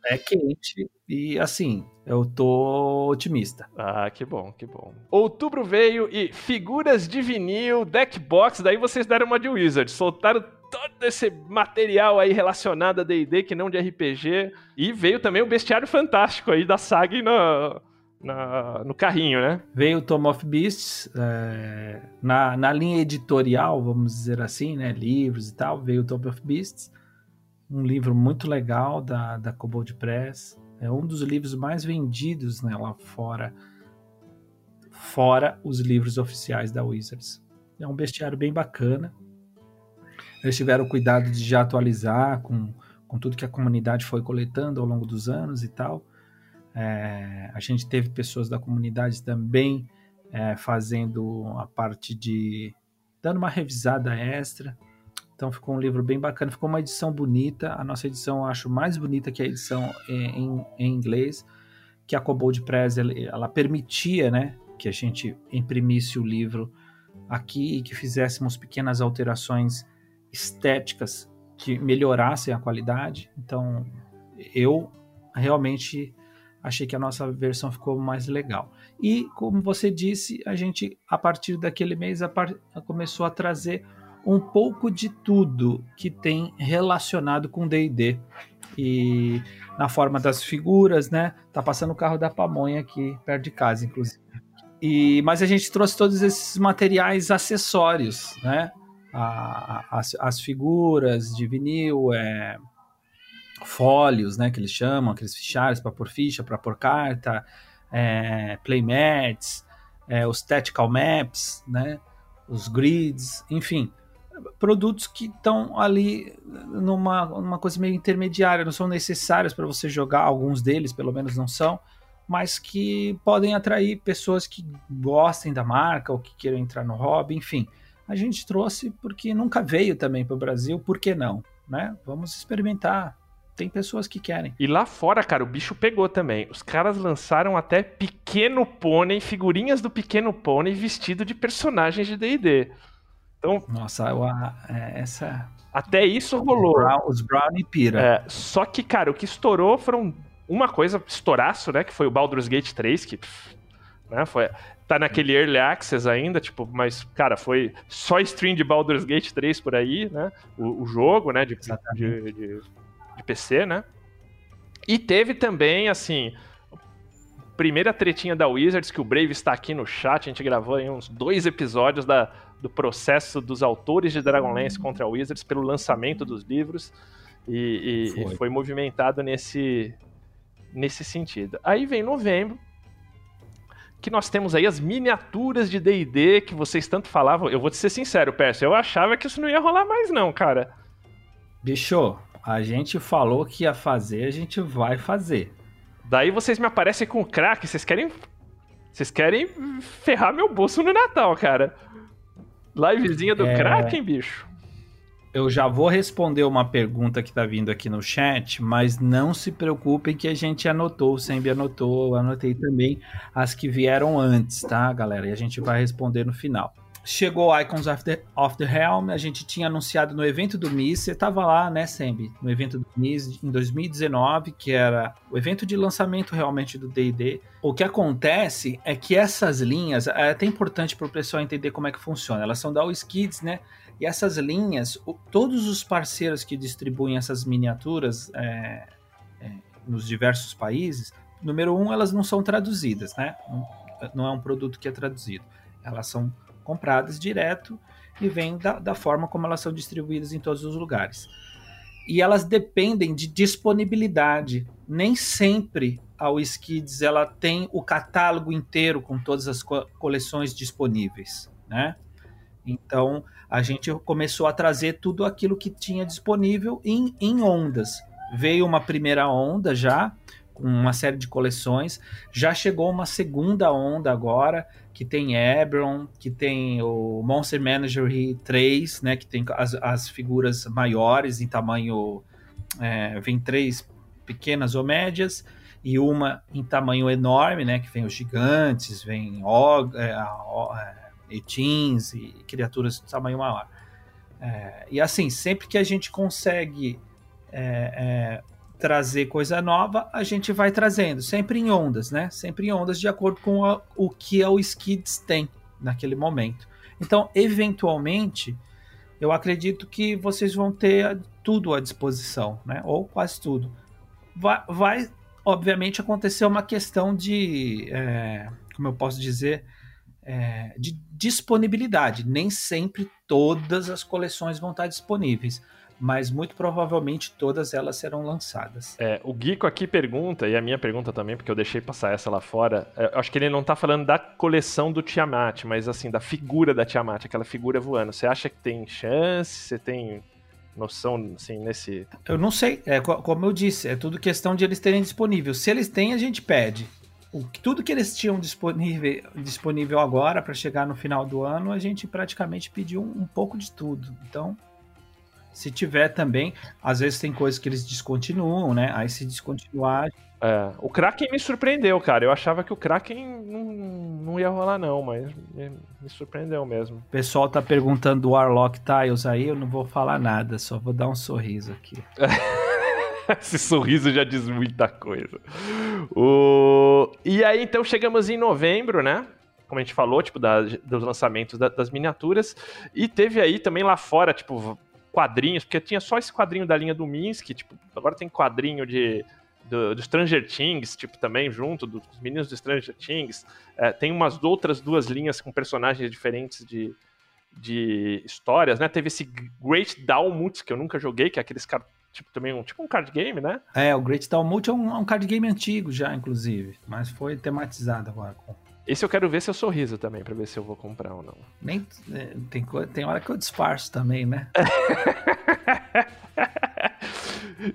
é quente e assim, eu tô otimista. Ah, que bom, que bom. Outubro veio e figuras de vinil, deck box, daí vocês deram uma de Wizard, soltaram todo esse material aí relacionado a D&D que não de RPG e veio também o bestiário fantástico aí da saga no, na, no carrinho, né? Veio o Tom of Beasts, é, na, na linha editorial, vamos dizer assim, né? Livros e tal, veio o Tom of Beasts, um livro muito legal da, da Kobold Press. É um dos livros mais vendidos né, lá fora, fora os livros oficiais da Wizards. É um bestiário bem bacana. Eles tiveram cuidado de já atualizar com, com tudo que a comunidade foi coletando ao longo dos anos e tal. É, a gente teve pessoas da comunidade também é, fazendo a parte de. dando uma revisada extra. Então ficou um livro bem bacana, ficou uma edição bonita. A nossa edição eu acho mais bonita que a edição em, em inglês, que a Cobold Press ela, ela permitia né, que a gente imprimisse o livro aqui e que fizéssemos pequenas alterações estéticas que melhorassem a qualidade. Então eu realmente achei que a nossa versão ficou mais legal. E, como você disse, a gente, a partir daquele mês, começou a trazer um pouco de tudo que tem relacionado com D&D. E na forma das figuras, né? Tá passando o carro da pamonha aqui, perto de casa, inclusive. E, mas a gente trouxe todos esses materiais acessórios, né? A, as, as, figuras de vinil, é, fólios, né, que eles chamam, aqueles fichários para pôr ficha, para pôr carta, é, playmats, é, os tactical maps, né, os grids, enfim, produtos que estão ali numa, numa coisa meio intermediária, não são necessários para você jogar, alguns deles pelo menos não são, mas que podem atrair pessoas que gostem da marca ou que queiram entrar no hobby, enfim. A gente trouxe porque nunca veio também para o Brasil, por que não? Né? Vamos experimentar, tem pessoas que querem. E lá fora, cara, o bicho pegou também. Os caras lançaram até Pequeno Pônei, figurinhas do Pequeno Pônei vestido de personagens de D&D. Então, Nossa, eu, é, essa... Até isso rolou. Brown, os Brownie pira. É, só que, cara, o que estourou foram uma coisa, estouraço, né? Que foi o Baldur's Gate 3, que... Né, foi, tá naquele Early Access ainda, tipo, mas, cara, foi só stream de Baldur's Gate 3 por aí, né? O, o jogo, né? De, de, de, de PC, né? E teve também, assim, primeira tretinha da Wizards, que o Brave está aqui no chat, a gente gravou aí uns dois episódios da, do processo dos autores de Dragonlance contra a Wizards pelo lançamento dos livros, e, e, foi. foi movimentado nesse, nesse sentido. Aí vem novembro, que nós temos aí as miniaturas de D&D que vocês tanto falavam. Eu vou te ser sincero, Percy, eu achava que isso não ia rolar mais não, cara. Bicho, a gente falou que ia fazer, a gente vai fazer. Daí vocês me aparecem com o crack, vocês querem vocês querem ferrar meu bolso no Natal, cara. Livezinha do É. Kraken, bicho. Eu já vou responder uma pergunta que tá vindo aqui no chat, mas não se preocupem que a gente anotou, o Sembi anotou, eu anotei também as que vieram antes, tá, galera? E a gente vai responder no final. Chegou Icons of the, of the Realm, a gente tinha anunciado no evento do MIS, você tava lá, né, Sembi? No evento do MIS em 2019, que era o evento de lançamento realmente do D&D. O que acontece é que essas linhas, é até importante para o pessoal entender como é que funciona. Elas são da WizKids, né? E essas linhas, todos os parceiros que distribuem essas miniaturas é, é, nos diversos países, número um, elas não são traduzidas, né? Não, não é um produto que é traduzido. Elas são compradas direto e vêm da, da forma como elas são distribuídas em todos os lugares. E elas dependem de disponibilidade. Nem sempre a WizKids ela tem o catálogo inteiro com todas as co- coleções disponíveis, né? Então, a gente começou a trazer tudo aquilo que tinha disponível em, em ondas. Veio uma primeira onda já, com uma série de coleções. Já chegou uma segunda onda agora, que tem Ebron, que tem o Monster Manager 3, né, que tem as, as figuras maiores em tamanho. é, vem três pequenas ou médias, e uma em tamanho enorme, né, que vem os gigantes, vem og, é, é, etins e criaturas de tamanho maior. É, e assim, sempre que a gente consegue é, é, trazer coisa nova, a gente vai trazendo, sempre em ondas, né? Sempre em ondas de acordo com a- o que o Skids tem naquele momento. Então, eventualmente, eu acredito que vocês vão ter tudo à disposição, né? Ou quase tudo. Vai, vai obviamente, acontecer uma questão de, é, como eu posso dizer, é, de disponibilidade. Nem sempre todas as coleções vão estar disponíveis, mas muito provavelmente todas elas serão lançadas. É, o Guico aqui pergunta, e a minha pergunta também, porque eu deixei passar essa lá fora. é, eu acho que ele não tá falando da coleção do Tiamat, mas assim, da figura da Tiamat, aquela figura voando. Você acha que tem chance? Você tem noção, assim, nesse. Eu não sei, é co- como eu disse, é tudo questão de eles terem disponível. Se eles têm, a gente pede. O, tudo que eles tinham disponível, disponível agora para chegar no final do ano, a gente praticamente pediu um, um pouco de tudo. Então, se tiver também, às vezes tem coisas que eles descontinuam, né? Aí se descontinuar, É, o Kraken me surpreendeu, cara. Eu achava que o Kraken não, não ia rolar, não, mas me, me surpreendeu mesmo. o pessoal tá perguntando do Warlock Tiles aí, eu não vou falar nada, só vou dar um sorriso aqui. (laughs) Esse sorriso já diz muita coisa. O... E aí, então, chegamos em novembro, né? Como a gente falou, tipo, da- dos lançamentos da- das miniaturas. E teve aí também lá fora, tipo, quadrinhos, porque tinha só esse quadrinho da linha do Minsk, tipo, agora tem quadrinho de. Do, do Stranger Things, tipo, também junto, dos meninos do Stranger Things. É, tem umas outras duas linhas com personagens diferentes de, de histórias, né? Teve esse Great Dalmut, que eu nunca joguei, que é aqueles caras, tipo, também um, tipo um card game, né? É, o Great Talmud é um, é um card game antigo já, inclusive, mas foi tematizado agora com Esse eu quero ver seu sorriso também, pra ver se eu vou comprar ou não. Nem, é, tem, tem hora que eu disfarço também, né? (laughs)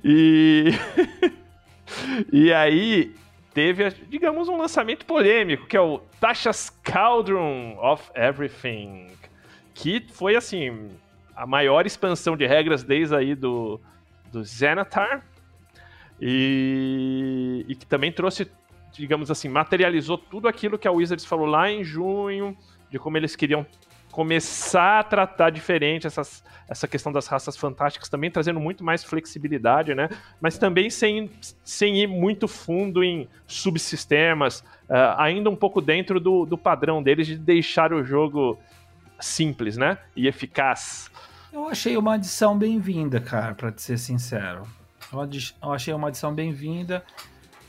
E. (laughs) e aí, teve, digamos, um lançamento polêmico, que é o Tasha's Cauldron of Everything. Que foi, assim, a maior expansão de regras desde aí do, do Xanatar. E, e que também trouxe, digamos assim, materializou tudo aquilo que a Wizards falou lá em junho, de como eles queriam começar a tratar diferente essas, essa questão das raças fantásticas, também trazendo muito mais flexibilidade, né? Mas também sem, sem ir muito fundo em subsistemas, ah, ainda um pouco dentro do, do padrão deles de deixar o jogo simples, né? E eficaz. Eu achei uma adição bem-vinda, cara, te ser sincero. Eu achei uma adição bem-vinda.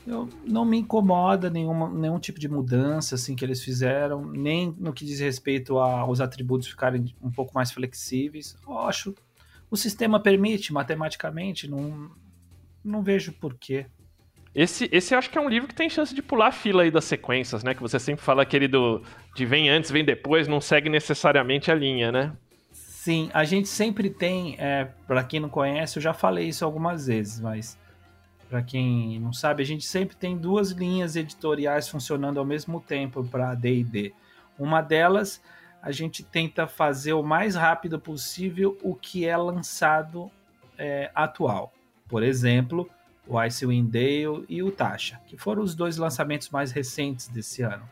Eu, não me incomoda nenhuma, nenhum tipo de mudança assim que eles fizeram, nem no que diz respeito aos atributos ficarem um pouco mais flexíveis. Eu acho o sistema permite matematicamente, não, não vejo porquê. Esse, esse eu acho que é um livro que tem chance de pular a fila aí das sequências, né? Que você sempre fala aquele do de vem antes, vem depois, não segue necessariamente a linha, né? Sim, a gente sempre tem, é, para quem não conhece, eu já falei isso algumas vezes, mas para quem não sabe, a gente sempre tem duas linhas editoriais funcionando ao mesmo tempo para D&D. Uma delas, a gente tenta fazer o mais rápido possível o que é lançado é, atual. Por exemplo, o Icewind Dale e o Tasha, que foram os dois lançamentos mais recentes desse ano.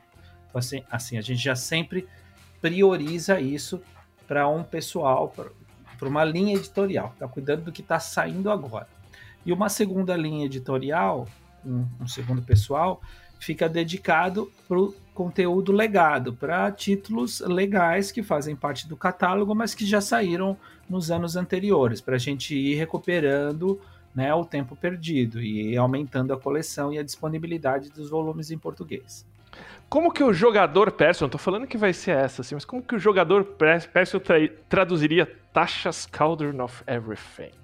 Então, assim, assim a gente já sempre prioriza isso para um pessoal, para uma linha editorial, está cuidando do que está saindo agora. E uma segunda linha editorial, um, um segundo pessoal, fica dedicado para o conteúdo legado, para títulos legais que fazem parte do catálogo, mas que já saíram nos anos anteriores, para a gente ir recuperando né, o tempo perdido e aumentando a coleção e a disponibilidade dos volumes em português. Como que o jogador Perso, não tô falando que vai ser essa, assim, mas como que o jogador Perso tra traduziria Tasha's Cauldron of Everything?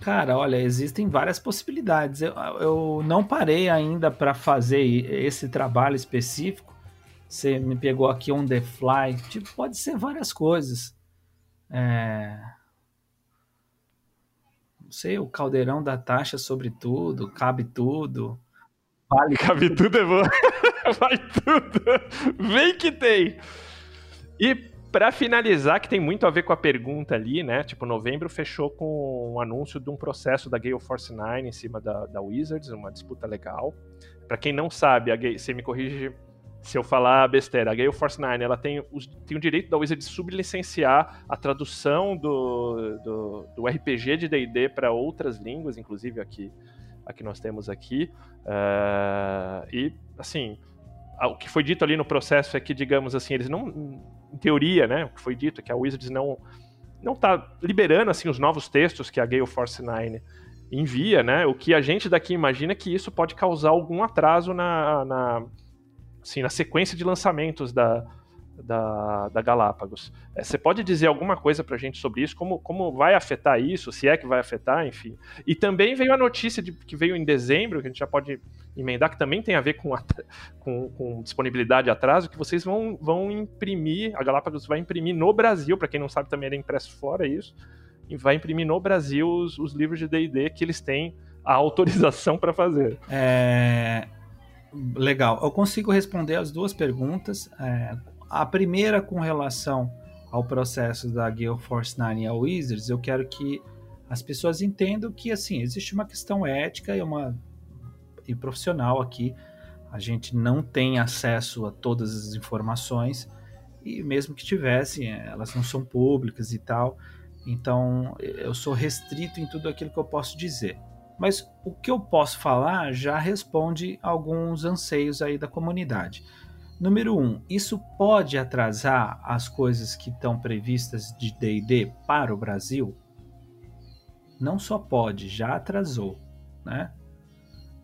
Cara, olha, existem várias possibilidades. Eu, eu não parei ainda para fazer esse trabalho específico. Você me pegou aqui on the fly. Tipo, pode ser várias coisas. É não sei, o caldeirão da taxa sobre tudo, cabe tudo. Vale cabe tudo é bom. (laughs) Vai tudo. Vem que tem. E para finalizar, que tem muito a ver com a pergunta ali, né? Tipo, novembro fechou com um anúncio de um processo da Gale Force 9 em cima da, da Wizards, uma disputa legal. Para quem não sabe, a Gale, você me corrige se eu falar besteira, a Gale Force 9 ela tem, os, tem o direito da Wizard de sublicenciar a tradução do, do, do RPG de D&D para outras línguas, inclusive aqui, aqui nós temos aqui. Uh, e, assim, o que foi dito ali no processo é que, digamos assim, eles não, em teoria, né, o que foi dito que a Wizards não não está liberando assim os novos textos que a Gale Force 9 envia, né? O que a gente daqui imagina que isso pode causar algum atraso na, na assim, na sequência de lançamentos da, da, da Galápagos. É, você pode dizer alguma coisa para a gente sobre isso? Como, como vai afetar isso? Se é que vai afetar, enfim. E também veio a notícia de, que veio em dezembro, que a gente já pode emendar, que também tem a ver com, (laughs) com, com disponibilidade e atraso, que vocês vão, vão imprimir, a Galápagos vai imprimir no Brasil, para quem não sabe também é impresso fora isso, e vai imprimir no Brasil os, os livros de D&D que eles têm a autorização (laughs) para fazer. É, Legal. Eu consigo responder as duas perguntas. É, a primeira com relação ao processo da Gale Force 9 e a Wizards, eu quero que as pessoas entendam que assim existe uma questão ética e uma e profissional aqui. A gente não tem acesso a todas as informações e mesmo que tivesse, elas não são públicas e tal. Então eu sou restrito em tudo aquilo que eu posso dizer. Mas o que eu posso falar já responde alguns anseios aí da comunidade. Número um, isso pode atrasar as coisas que estão previstas de D&D para o Brasil? Não só pode, já atrasou, né?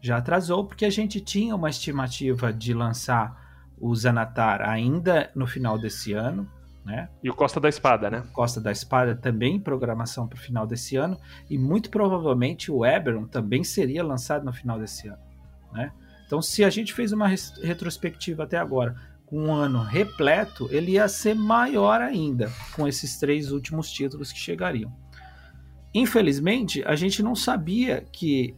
Já atrasou porque a gente tinha uma estimativa de lançar o Zanatar ainda no final desse ano, né? E o Costa da Espada, né? Costa da Espada também em programação para o final desse ano. E muito provavelmente o Eberron também seria lançado no final desse ano. Né? Então, se a gente fez uma retrospectiva até agora com um ano repleto, ele ia ser maior ainda com esses três últimos títulos que chegariam. Infelizmente, a gente não sabia que.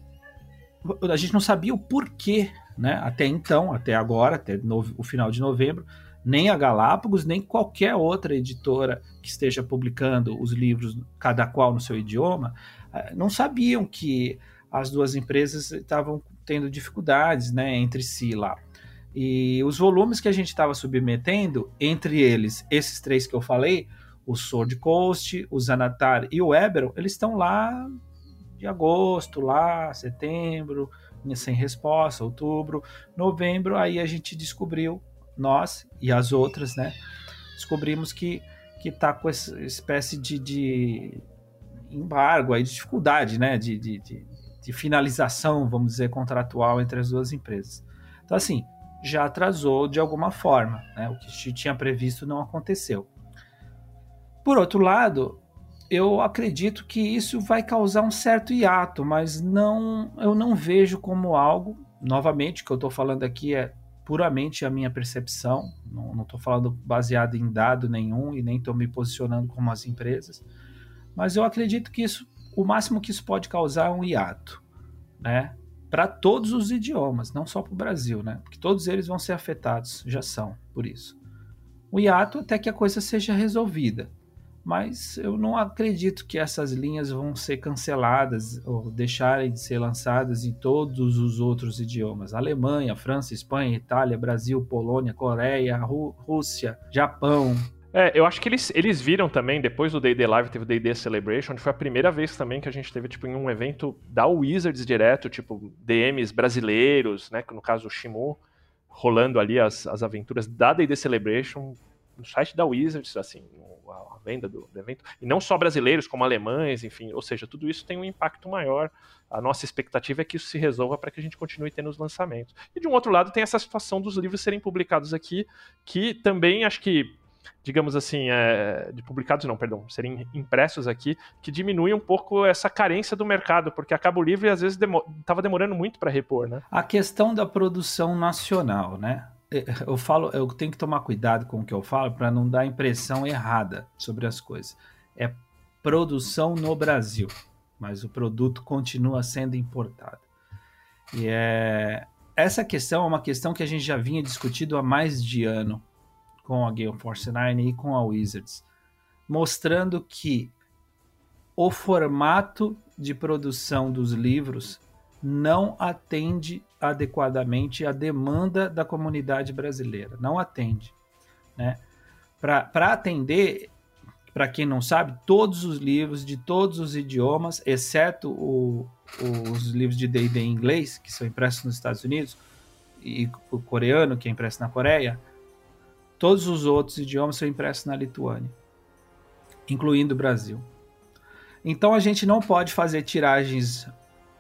A gente não sabia o porquê, né? Até então, até agora, até no, o final de novembro, nem a Galápagos, nem qualquer outra editora que esteja publicando os livros, cada qual no seu idioma, eh, não sabiam que as duas empresas estavam tendo dificuldades né, entre si lá. E os volumes que a gente estava submetendo, entre eles, esses três que eu falei, o Sword Coast, o Zanatar e o Eberron, eles estão lá de agosto, lá, setembro, sem resposta, outubro, novembro, aí a gente descobriu nós e as outras, né, descobrimos que que está com essa espécie de, de embargo, aí, de dificuldade, né, de, de, de, de finalização, vamos dizer, contratual entre as duas empresas. Então, assim, já atrasou de alguma forma, né, o que tinha previsto não aconteceu. Por outro lado, eu acredito que isso vai causar um certo hiato, mas não, eu não vejo como algo. Novamente, o que eu estou falando aqui é puramente a minha percepção. Não estou falando baseado em dado nenhum e nem estou me posicionando como as empresas. Mas eu acredito que isso, o máximo que isso pode causar é um hiato, né? Para todos os idiomas, não só para o Brasil, né? Porque todos eles vão ser afetados, já são, por isso. O hiato até que a coisa seja resolvida mas eu não acredito que essas linhas vão ser canceladas ou deixarem de ser lançadas em todos os outros idiomas. Alemanha, França, Espanha, Itália, Brasil, Polônia, Coreia, Rú Rússia, Japão. É, eu acho que eles, eles viram também, depois do Day Day Live, teve o Day Day Celebration, onde foi a primeira vez também que a gente teve, tipo, em um evento da Wizards direto, tipo, DMs brasileiros, né, no caso o Shimu, rolando ali as, as aventuras da Day Day Celebration, no site da Wizards, assim, a, venda do, do, evento, e não só brasileiros, como alemães, enfim, ou seja, tudo isso tem um impacto maior. A nossa expectativa é que isso se resolva para que a gente continue tendo os lançamentos. E de um outro lado, tem essa situação dos livros serem publicados aqui, que também acho que digamos assim, é, de publicados não, perdão, serem impressos aqui, que diminui um pouco essa carência do mercado, porque a Cabo Livre às vezes estava demo demorando muito para repor, né? A questão da produção nacional, né? É, eu falo, eu tenho que tomar cuidado com o que eu falo para não dar impressão errada sobre as coisas. É produção no Brasil, mas o produto continua sendo importado. E é essa questão é uma questão que a gente já vinha discutido há mais de ano com a Gale Force 9 e com a Wizards, mostrando que o formato de produção dos livros não atende adequadamente a demanda da comunidade brasileira. Não atende. Né? Para atender, para quem não sabe, todos os livros de todos os idiomas, exceto o, os livros de D&D em inglês, que são impressos nos Estados Unidos, e o coreano, que é impresso na Coreia, todos os outros idiomas são impressos na Lituânia, incluindo o Brasil. Então a gente não pode fazer tiragens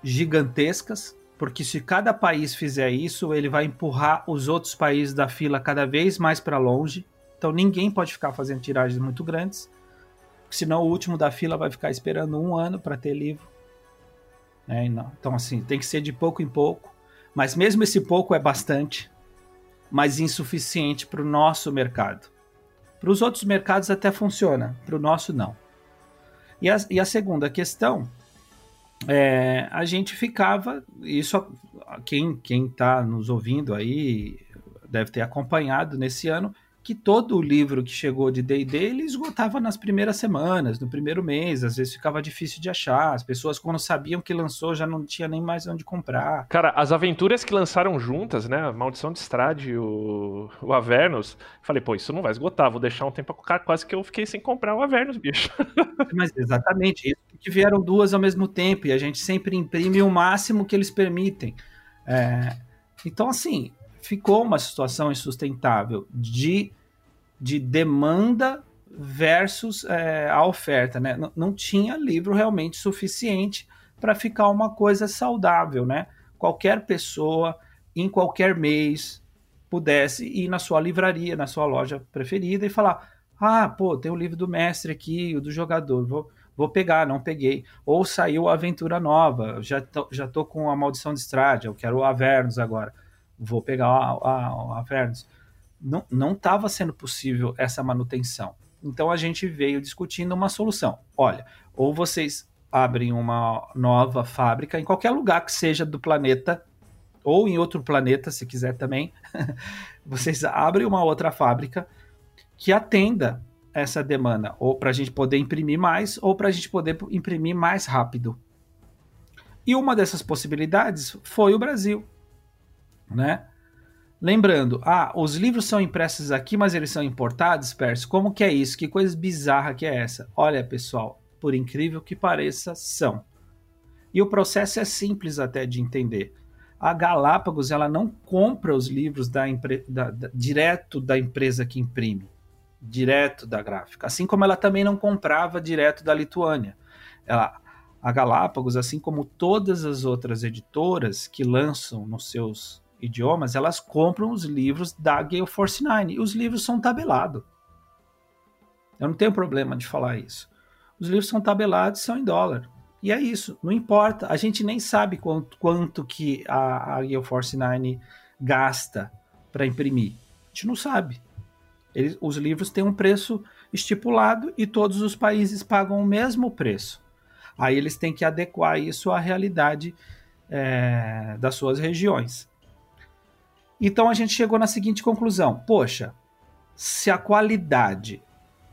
gigantescas, porque se cada país fizer isso, ele vai empurrar os outros países da fila cada vez mais para longe. Então ninguém pode ficar fazendo tiragens muito grandes, senão o último da fila vai ficar esperando um ano para ter livro. É, então assim, tem que ser de pouco em pouco, mas mesmo esse pouco é bastante, mas insuficiente para o nosso mercado. Para os outros mercados até funciona, para o nosso não. E a, e a segunda questão é, a gente ficava, isso quem quem está nos ouvindo aí deve ter acompanhado nesse ano, que todo o livro que chegou de D&D ele esgotava nas primeiras semanas, no primeiro mês, às vezes ficava difícil de achar, as pessoas quando sabiam que lançou já não tinha nem mais onde comprar. Cara, as aventuras que lançaram juntas, né, a Maldição de Strade e o, o Avernus, falei, pô, isso não vai esgotar, vou deixar um tempo a colocar, quase que eu fiquei sem comprar o Avernus, bicho. (laughs) Mas exatamente isso, porque vieram duas ao mesmo tempo e a gente sempre imprime o máximo que eles permitem. É, então, assim, ficou uma situação insustentável de, de demanda versus é, a oferta, né? Não, não tinha livro realmente suficiente para ficar uma coisa saudável, né? Qualquer pessoa, em qualquer mês, pudesse ir na sua livraria, na sua loja preferida e falar: ah, pô, tem o livro do mestre aqui, o do jogador, vou, vou pegar, não peguei. Ou saiu a aventura nova, já tô, já tô com a Maldição de Estrade, eu quero o Avernus agora vou pegar a, a, a Avernus. Não estava sendo possível essa manutenção. Então a gente veio discutindo uma solução. Olha, ou vocês abrem uma nova fábrica em qualquer lugar que seja do planeta, ou em outro planeta, se quiser também, (laughs) vocês abrem uma outra fábrica que atenda essa demanda, ou para a gente poder imprimir mais, ou para a gente poder imprimir mais rápido. E uma dessas possibilidades foi o Brasil né? Lembrando, ah, os livros são impressos aqui, mas eles são importados, Pércio. Como que é isso? Que coisa bizarra que é essa? Olha, pessoal, por incrível que pareça, são. E o processo é simples até de entender. A Galápagos ela não compra os livros da, da, da, direto da empresa que imprime, direto da gráfica. Assim como ela também não comprava direto da Lituânia. Ela, a Galápagos, assim como todas as outras editoras que lançam nos seus idiomas, elas compram os livros da Gale Force 9 e os livros são tabelados. Eu não tenho problema de falar isso. os livros são tabelados são em dólar. E é isso, não importa. A gente nem sabe quanto, quanto que a, a Gale Force 9 gasta para imprimir. A gente não sabe. Eles, os livros têm um preço estipulado e todos os países pagam o mesmo preço. Aí eles têm que adequar isso à realidade é, das suas regiões. Então a gente chegou na seguinte conclusão: poxa, se a qualidade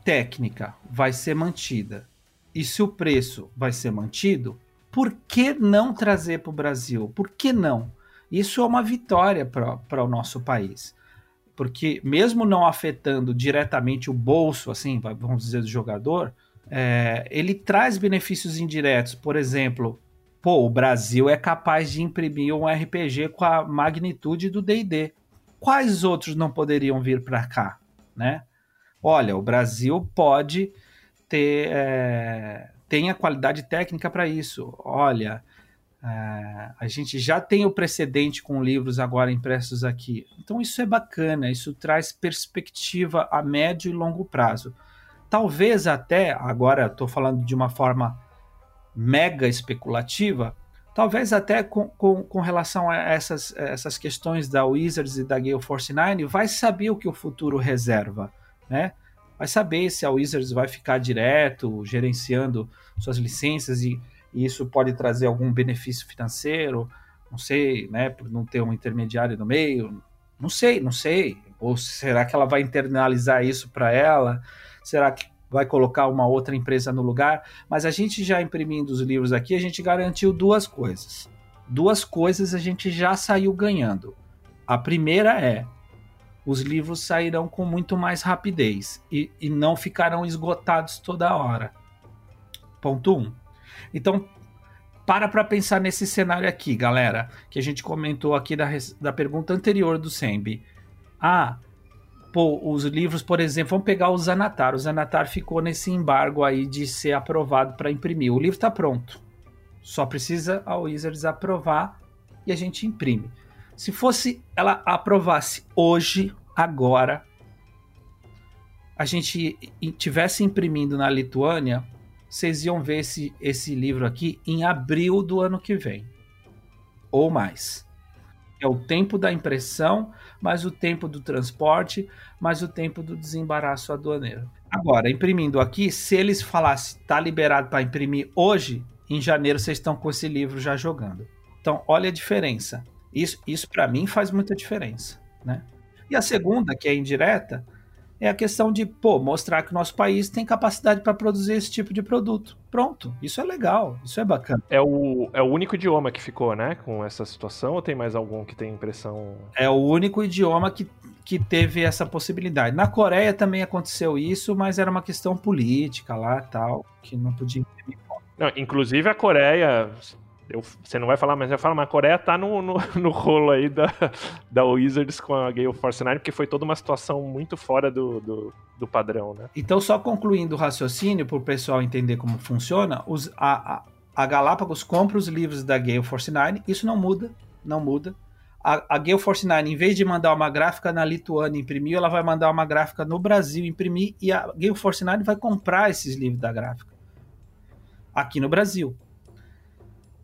técnica vai ser mantida e se o preço vai ser mantido, por que não trazer para o Brasil? Por que não? Isso é uma vitória para o nosso país. Porque, mesmo não afetando diretamente o bolso, assim, vamos dizer, do jogador, é, ele traz benefícios indiretos. Por exemplo, pô, o Brasil é capaz de imprimir um RPG com a magnitude do D&D. Quais outros não poderiam vir para cá, né? Olha, o Brasil pode ter é, tem a qualidade técnica para isso. Olha, é, a gente já tem o precedente com livros agora impressos aqui. Então isso é bacana, isso traz perspectiva a médio e longo prazo. Talvez até, agora estou falando de uma forma mega especulativa, talvez até com, com, com relação a essas, essas questões da Wizards e da Gale Force 9, vai saber o que o futuro reserva, né? vai saber se a Wizards vai ficar direto gerenciando suas licenças e, e isso pode trazer algum benefício financeiro, não sei, né, por não ter um intermediário no meio, não sei, não sei. Ou será que ela vai internalizar isso para ela? Será que vai colocar uma outra empresa no lugar? Mas a gente já imprimindo os livros aqui, a gente garantiu duas coisas. Duas coisas a gente já saiu ganhando. A primeira é os livros sairão com muito mais rapidez e, e não ficarão esgotados toda hora. Ponto 1. Um. Então, para para pensar nesse cenário aqui, galera, que a gente comentou aqui da, da pergunta anterior do Sembi. Ah, pô, os livros, por exemplo, vamos pegar o Zanatar. O Zanatar ficou nesse embargo aí de ser aprovado para imprimir. O livro está pronto. Só precisa a Wizards aprovar e a gente imprime. Se fosse ela aprovasse hoje, agora, a gente tivesse imprimindo na Lituânia, vocês iam ver esse, esse livro aqui em abril do ano que vem. Ou mais. É o tempo da impressão, mais o tempo do transporte, mais o tempo do desembaraço aduaneiro. Agora, imprimindo aqui, se eles falassem tá liberado para imprimir hoje, em janeiro vocês estão com esse livro já jogando. Então, olha a diferença. Isso, isso para mim faz muita diferença, né? E a segunda, que é indireta, é a questão de, pô, mostrar que o nosso país tem capacidade para produzir esse tipo de produto. Pronto, isso é legal, isso é bacana. É o, é o único idioma que ficou, né, com essa situação, ou tem mais algum que tem impressão? É o único idioma que, que teve essa possibilidade. Na Coreia também aconteceu isso, mas era uma questão política lá tal, que não podia. Não, inclusive a Coreia, eu, você não vai falar, mas eu falo, mas a Coreia tá no, no, (laughs) no, rolo aí da, da Wizards com a Gale Force 9, porque foi toda uma situação muito fora do, do, do padrão, né? Então, só concluindo o raciocínio, para o pessoal entender como funciona, os, a, a, a Galápagos compra os livros da Gale Force 9, isso não muda, não muda. A, a Gale Force 9, em vez de mandar uma gráfica na Lituânia imprimir, ela vai mandar uma gráfica no Brasil imprimir e a Gale Force 9 vai comprar esses livros da gráfica aqui no Brasil.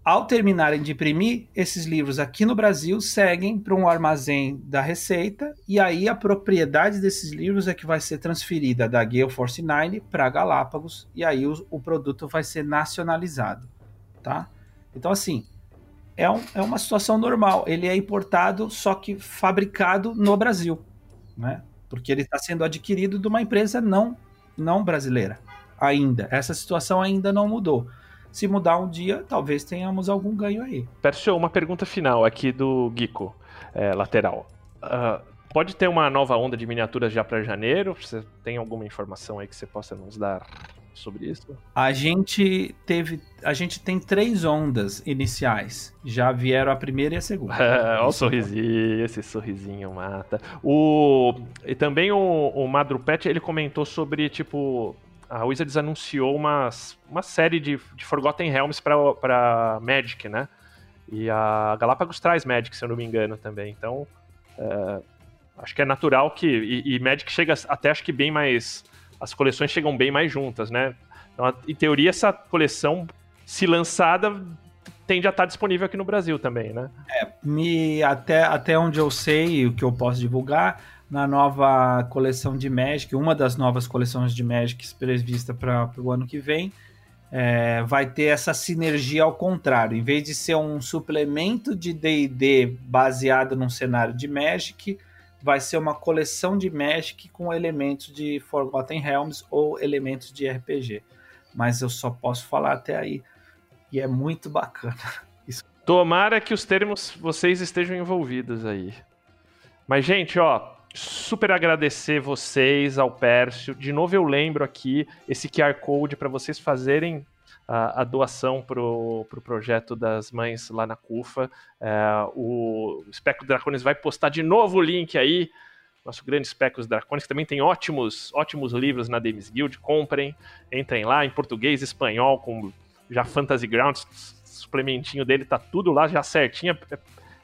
Ao terminarem de imprimir, esses livros aqui no Brasil seguem para um armazém da Receita e aí a propriedade desses livros é que vai ser transferida da Gale Force 9 para Galápagos e aí o, o, produto vai ser nacionalizado, tá? Então assim, é, um, é uma situação normal. Ele é importado, só que fabricado no Brasil, né? Porque ele está sendo adquirido de uma empresa não, não brasileira ainda. Essa situação ainda não mudou se mudar um dia, talvez tenhamos algum ganho aí. Percio, uma pergunta final aqui do Gico, é, lateral. Uh, pode ter uma nova onda de miniaturas já para janeiro? Você tem alguma informação aí que você possa nos dar sobre isso? A gente teve, a gente tem três ondas iniciais. Já vieram a primeira e a segunda. (laughs) Olha o sorrisinho, esse sorrisinho mata. O e também o, o Madrupet ele comentou sobre tipo a Wizards anunciou uma, uma série de, de Forgotten Realms para Magic, né? E a Galápagos traz Magic, se eu não me engano, também. Então, é, acho que é natural que. E, e, Magic chega até, acho que bem mais. As coleções chegam bem mais juntas, né? Então, em teoria, essa coleção, se lançada, tende a estar disponível aqui no Brasil também, né? É, me, até, até onde eu sei, o que eu posso divulgar, na nova coleção de Magic, uma das novas coleções de Magic prevista para o ano que vem, é, vai ter essa sinergia ao contrário. Em vez de ser um suplemento de DD baseado num cenário de Magic, vai ser uma coleção de Magic com elementos de Forgotten Realms ou elementos de RPG. Mas eu só posso falar até aí. E é muito bacana. (laughs) Isso. Tomara que os termos vocês estejam envolvidos aí. Mas, gente, ó, super agradecer vocês, ao Pércio. De novo, eu lembro aqui esse QR Code para vocês fazerem a, a, doação para o pro projeto das mães lá na CUFA. É, o Espectro Dracones vai postar de novo o link aí. Nosso grande Espectros Dracones, que também tem ótimos, ótimos livros na Davis Guild. Comprem, entrem lá em português, espanhol, com já Fantasy Grounds, suplementinho dele, tá tudo lá já certinho. É,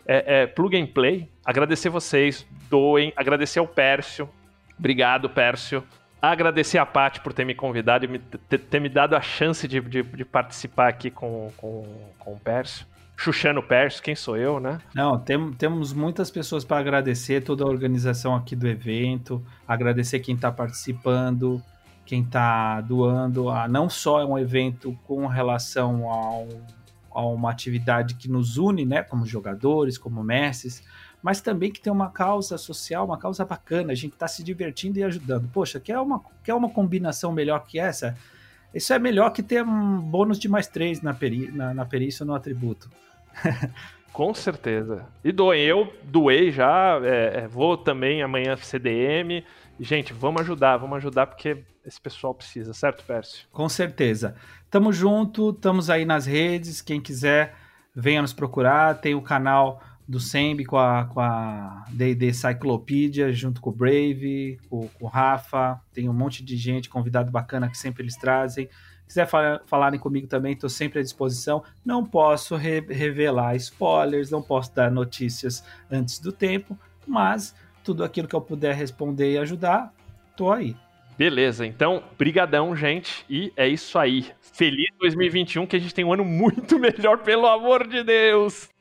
é, é, plug and play. Agradecer vocês, doem, agradecer ao Pércio. Obrigado, Pércio. Agradecer a Paty por ter me convidado e me, ter, ter, me dado a chance de, de, de participar aqui com, com, com o Pércio. Xuxano Pércio, quem sou eu, né? Não, tem, temos muitas pessoas para agradecer, toda a organização aqui do evento, agradecer quem está participando, quem está doando. Ah, não só é um evento com relação ao a uma atividade que nos une, né, como jogadores, como mestres, mas também que tem uma causa social, uma causa bacana, a gente está se divertindo e ajudando. Poxa, quer uma, quer uma combinação melhor que essa? Isso é melhor que ter um bônus de mais três na, peri, na, na perícia ou no atributo. (laughs) Com certeza. E doei, eu doei já, é, é, vou também amanhã CDM. Gente, vamos ajudar, vamos ajudar porque esse pessoal precisa, certo, Pércio? Com certeza. Tamo junto, estamos aí nas redes. Quem quiser, venha nos procurar. Tem o canal do Sembi com a, com a D&D Cyclopedia, junto com o Brave, com, com o Rafa. Tem um monte de gente, convidado bacana que sempre eles trazem. Se quiser falar, falarem comigo também, estou sempre à disposição. Não posso re revelar spoilers, não posso dar notícias antes do tempo, mas tudo aquilo que eu puder responder e ajudar, tô aí. Beleza, então, brigadão, gente, e é isso aí. Feliz 2021, que a gente tem um ano muito (laughs) melhor, pelo amor de Deus!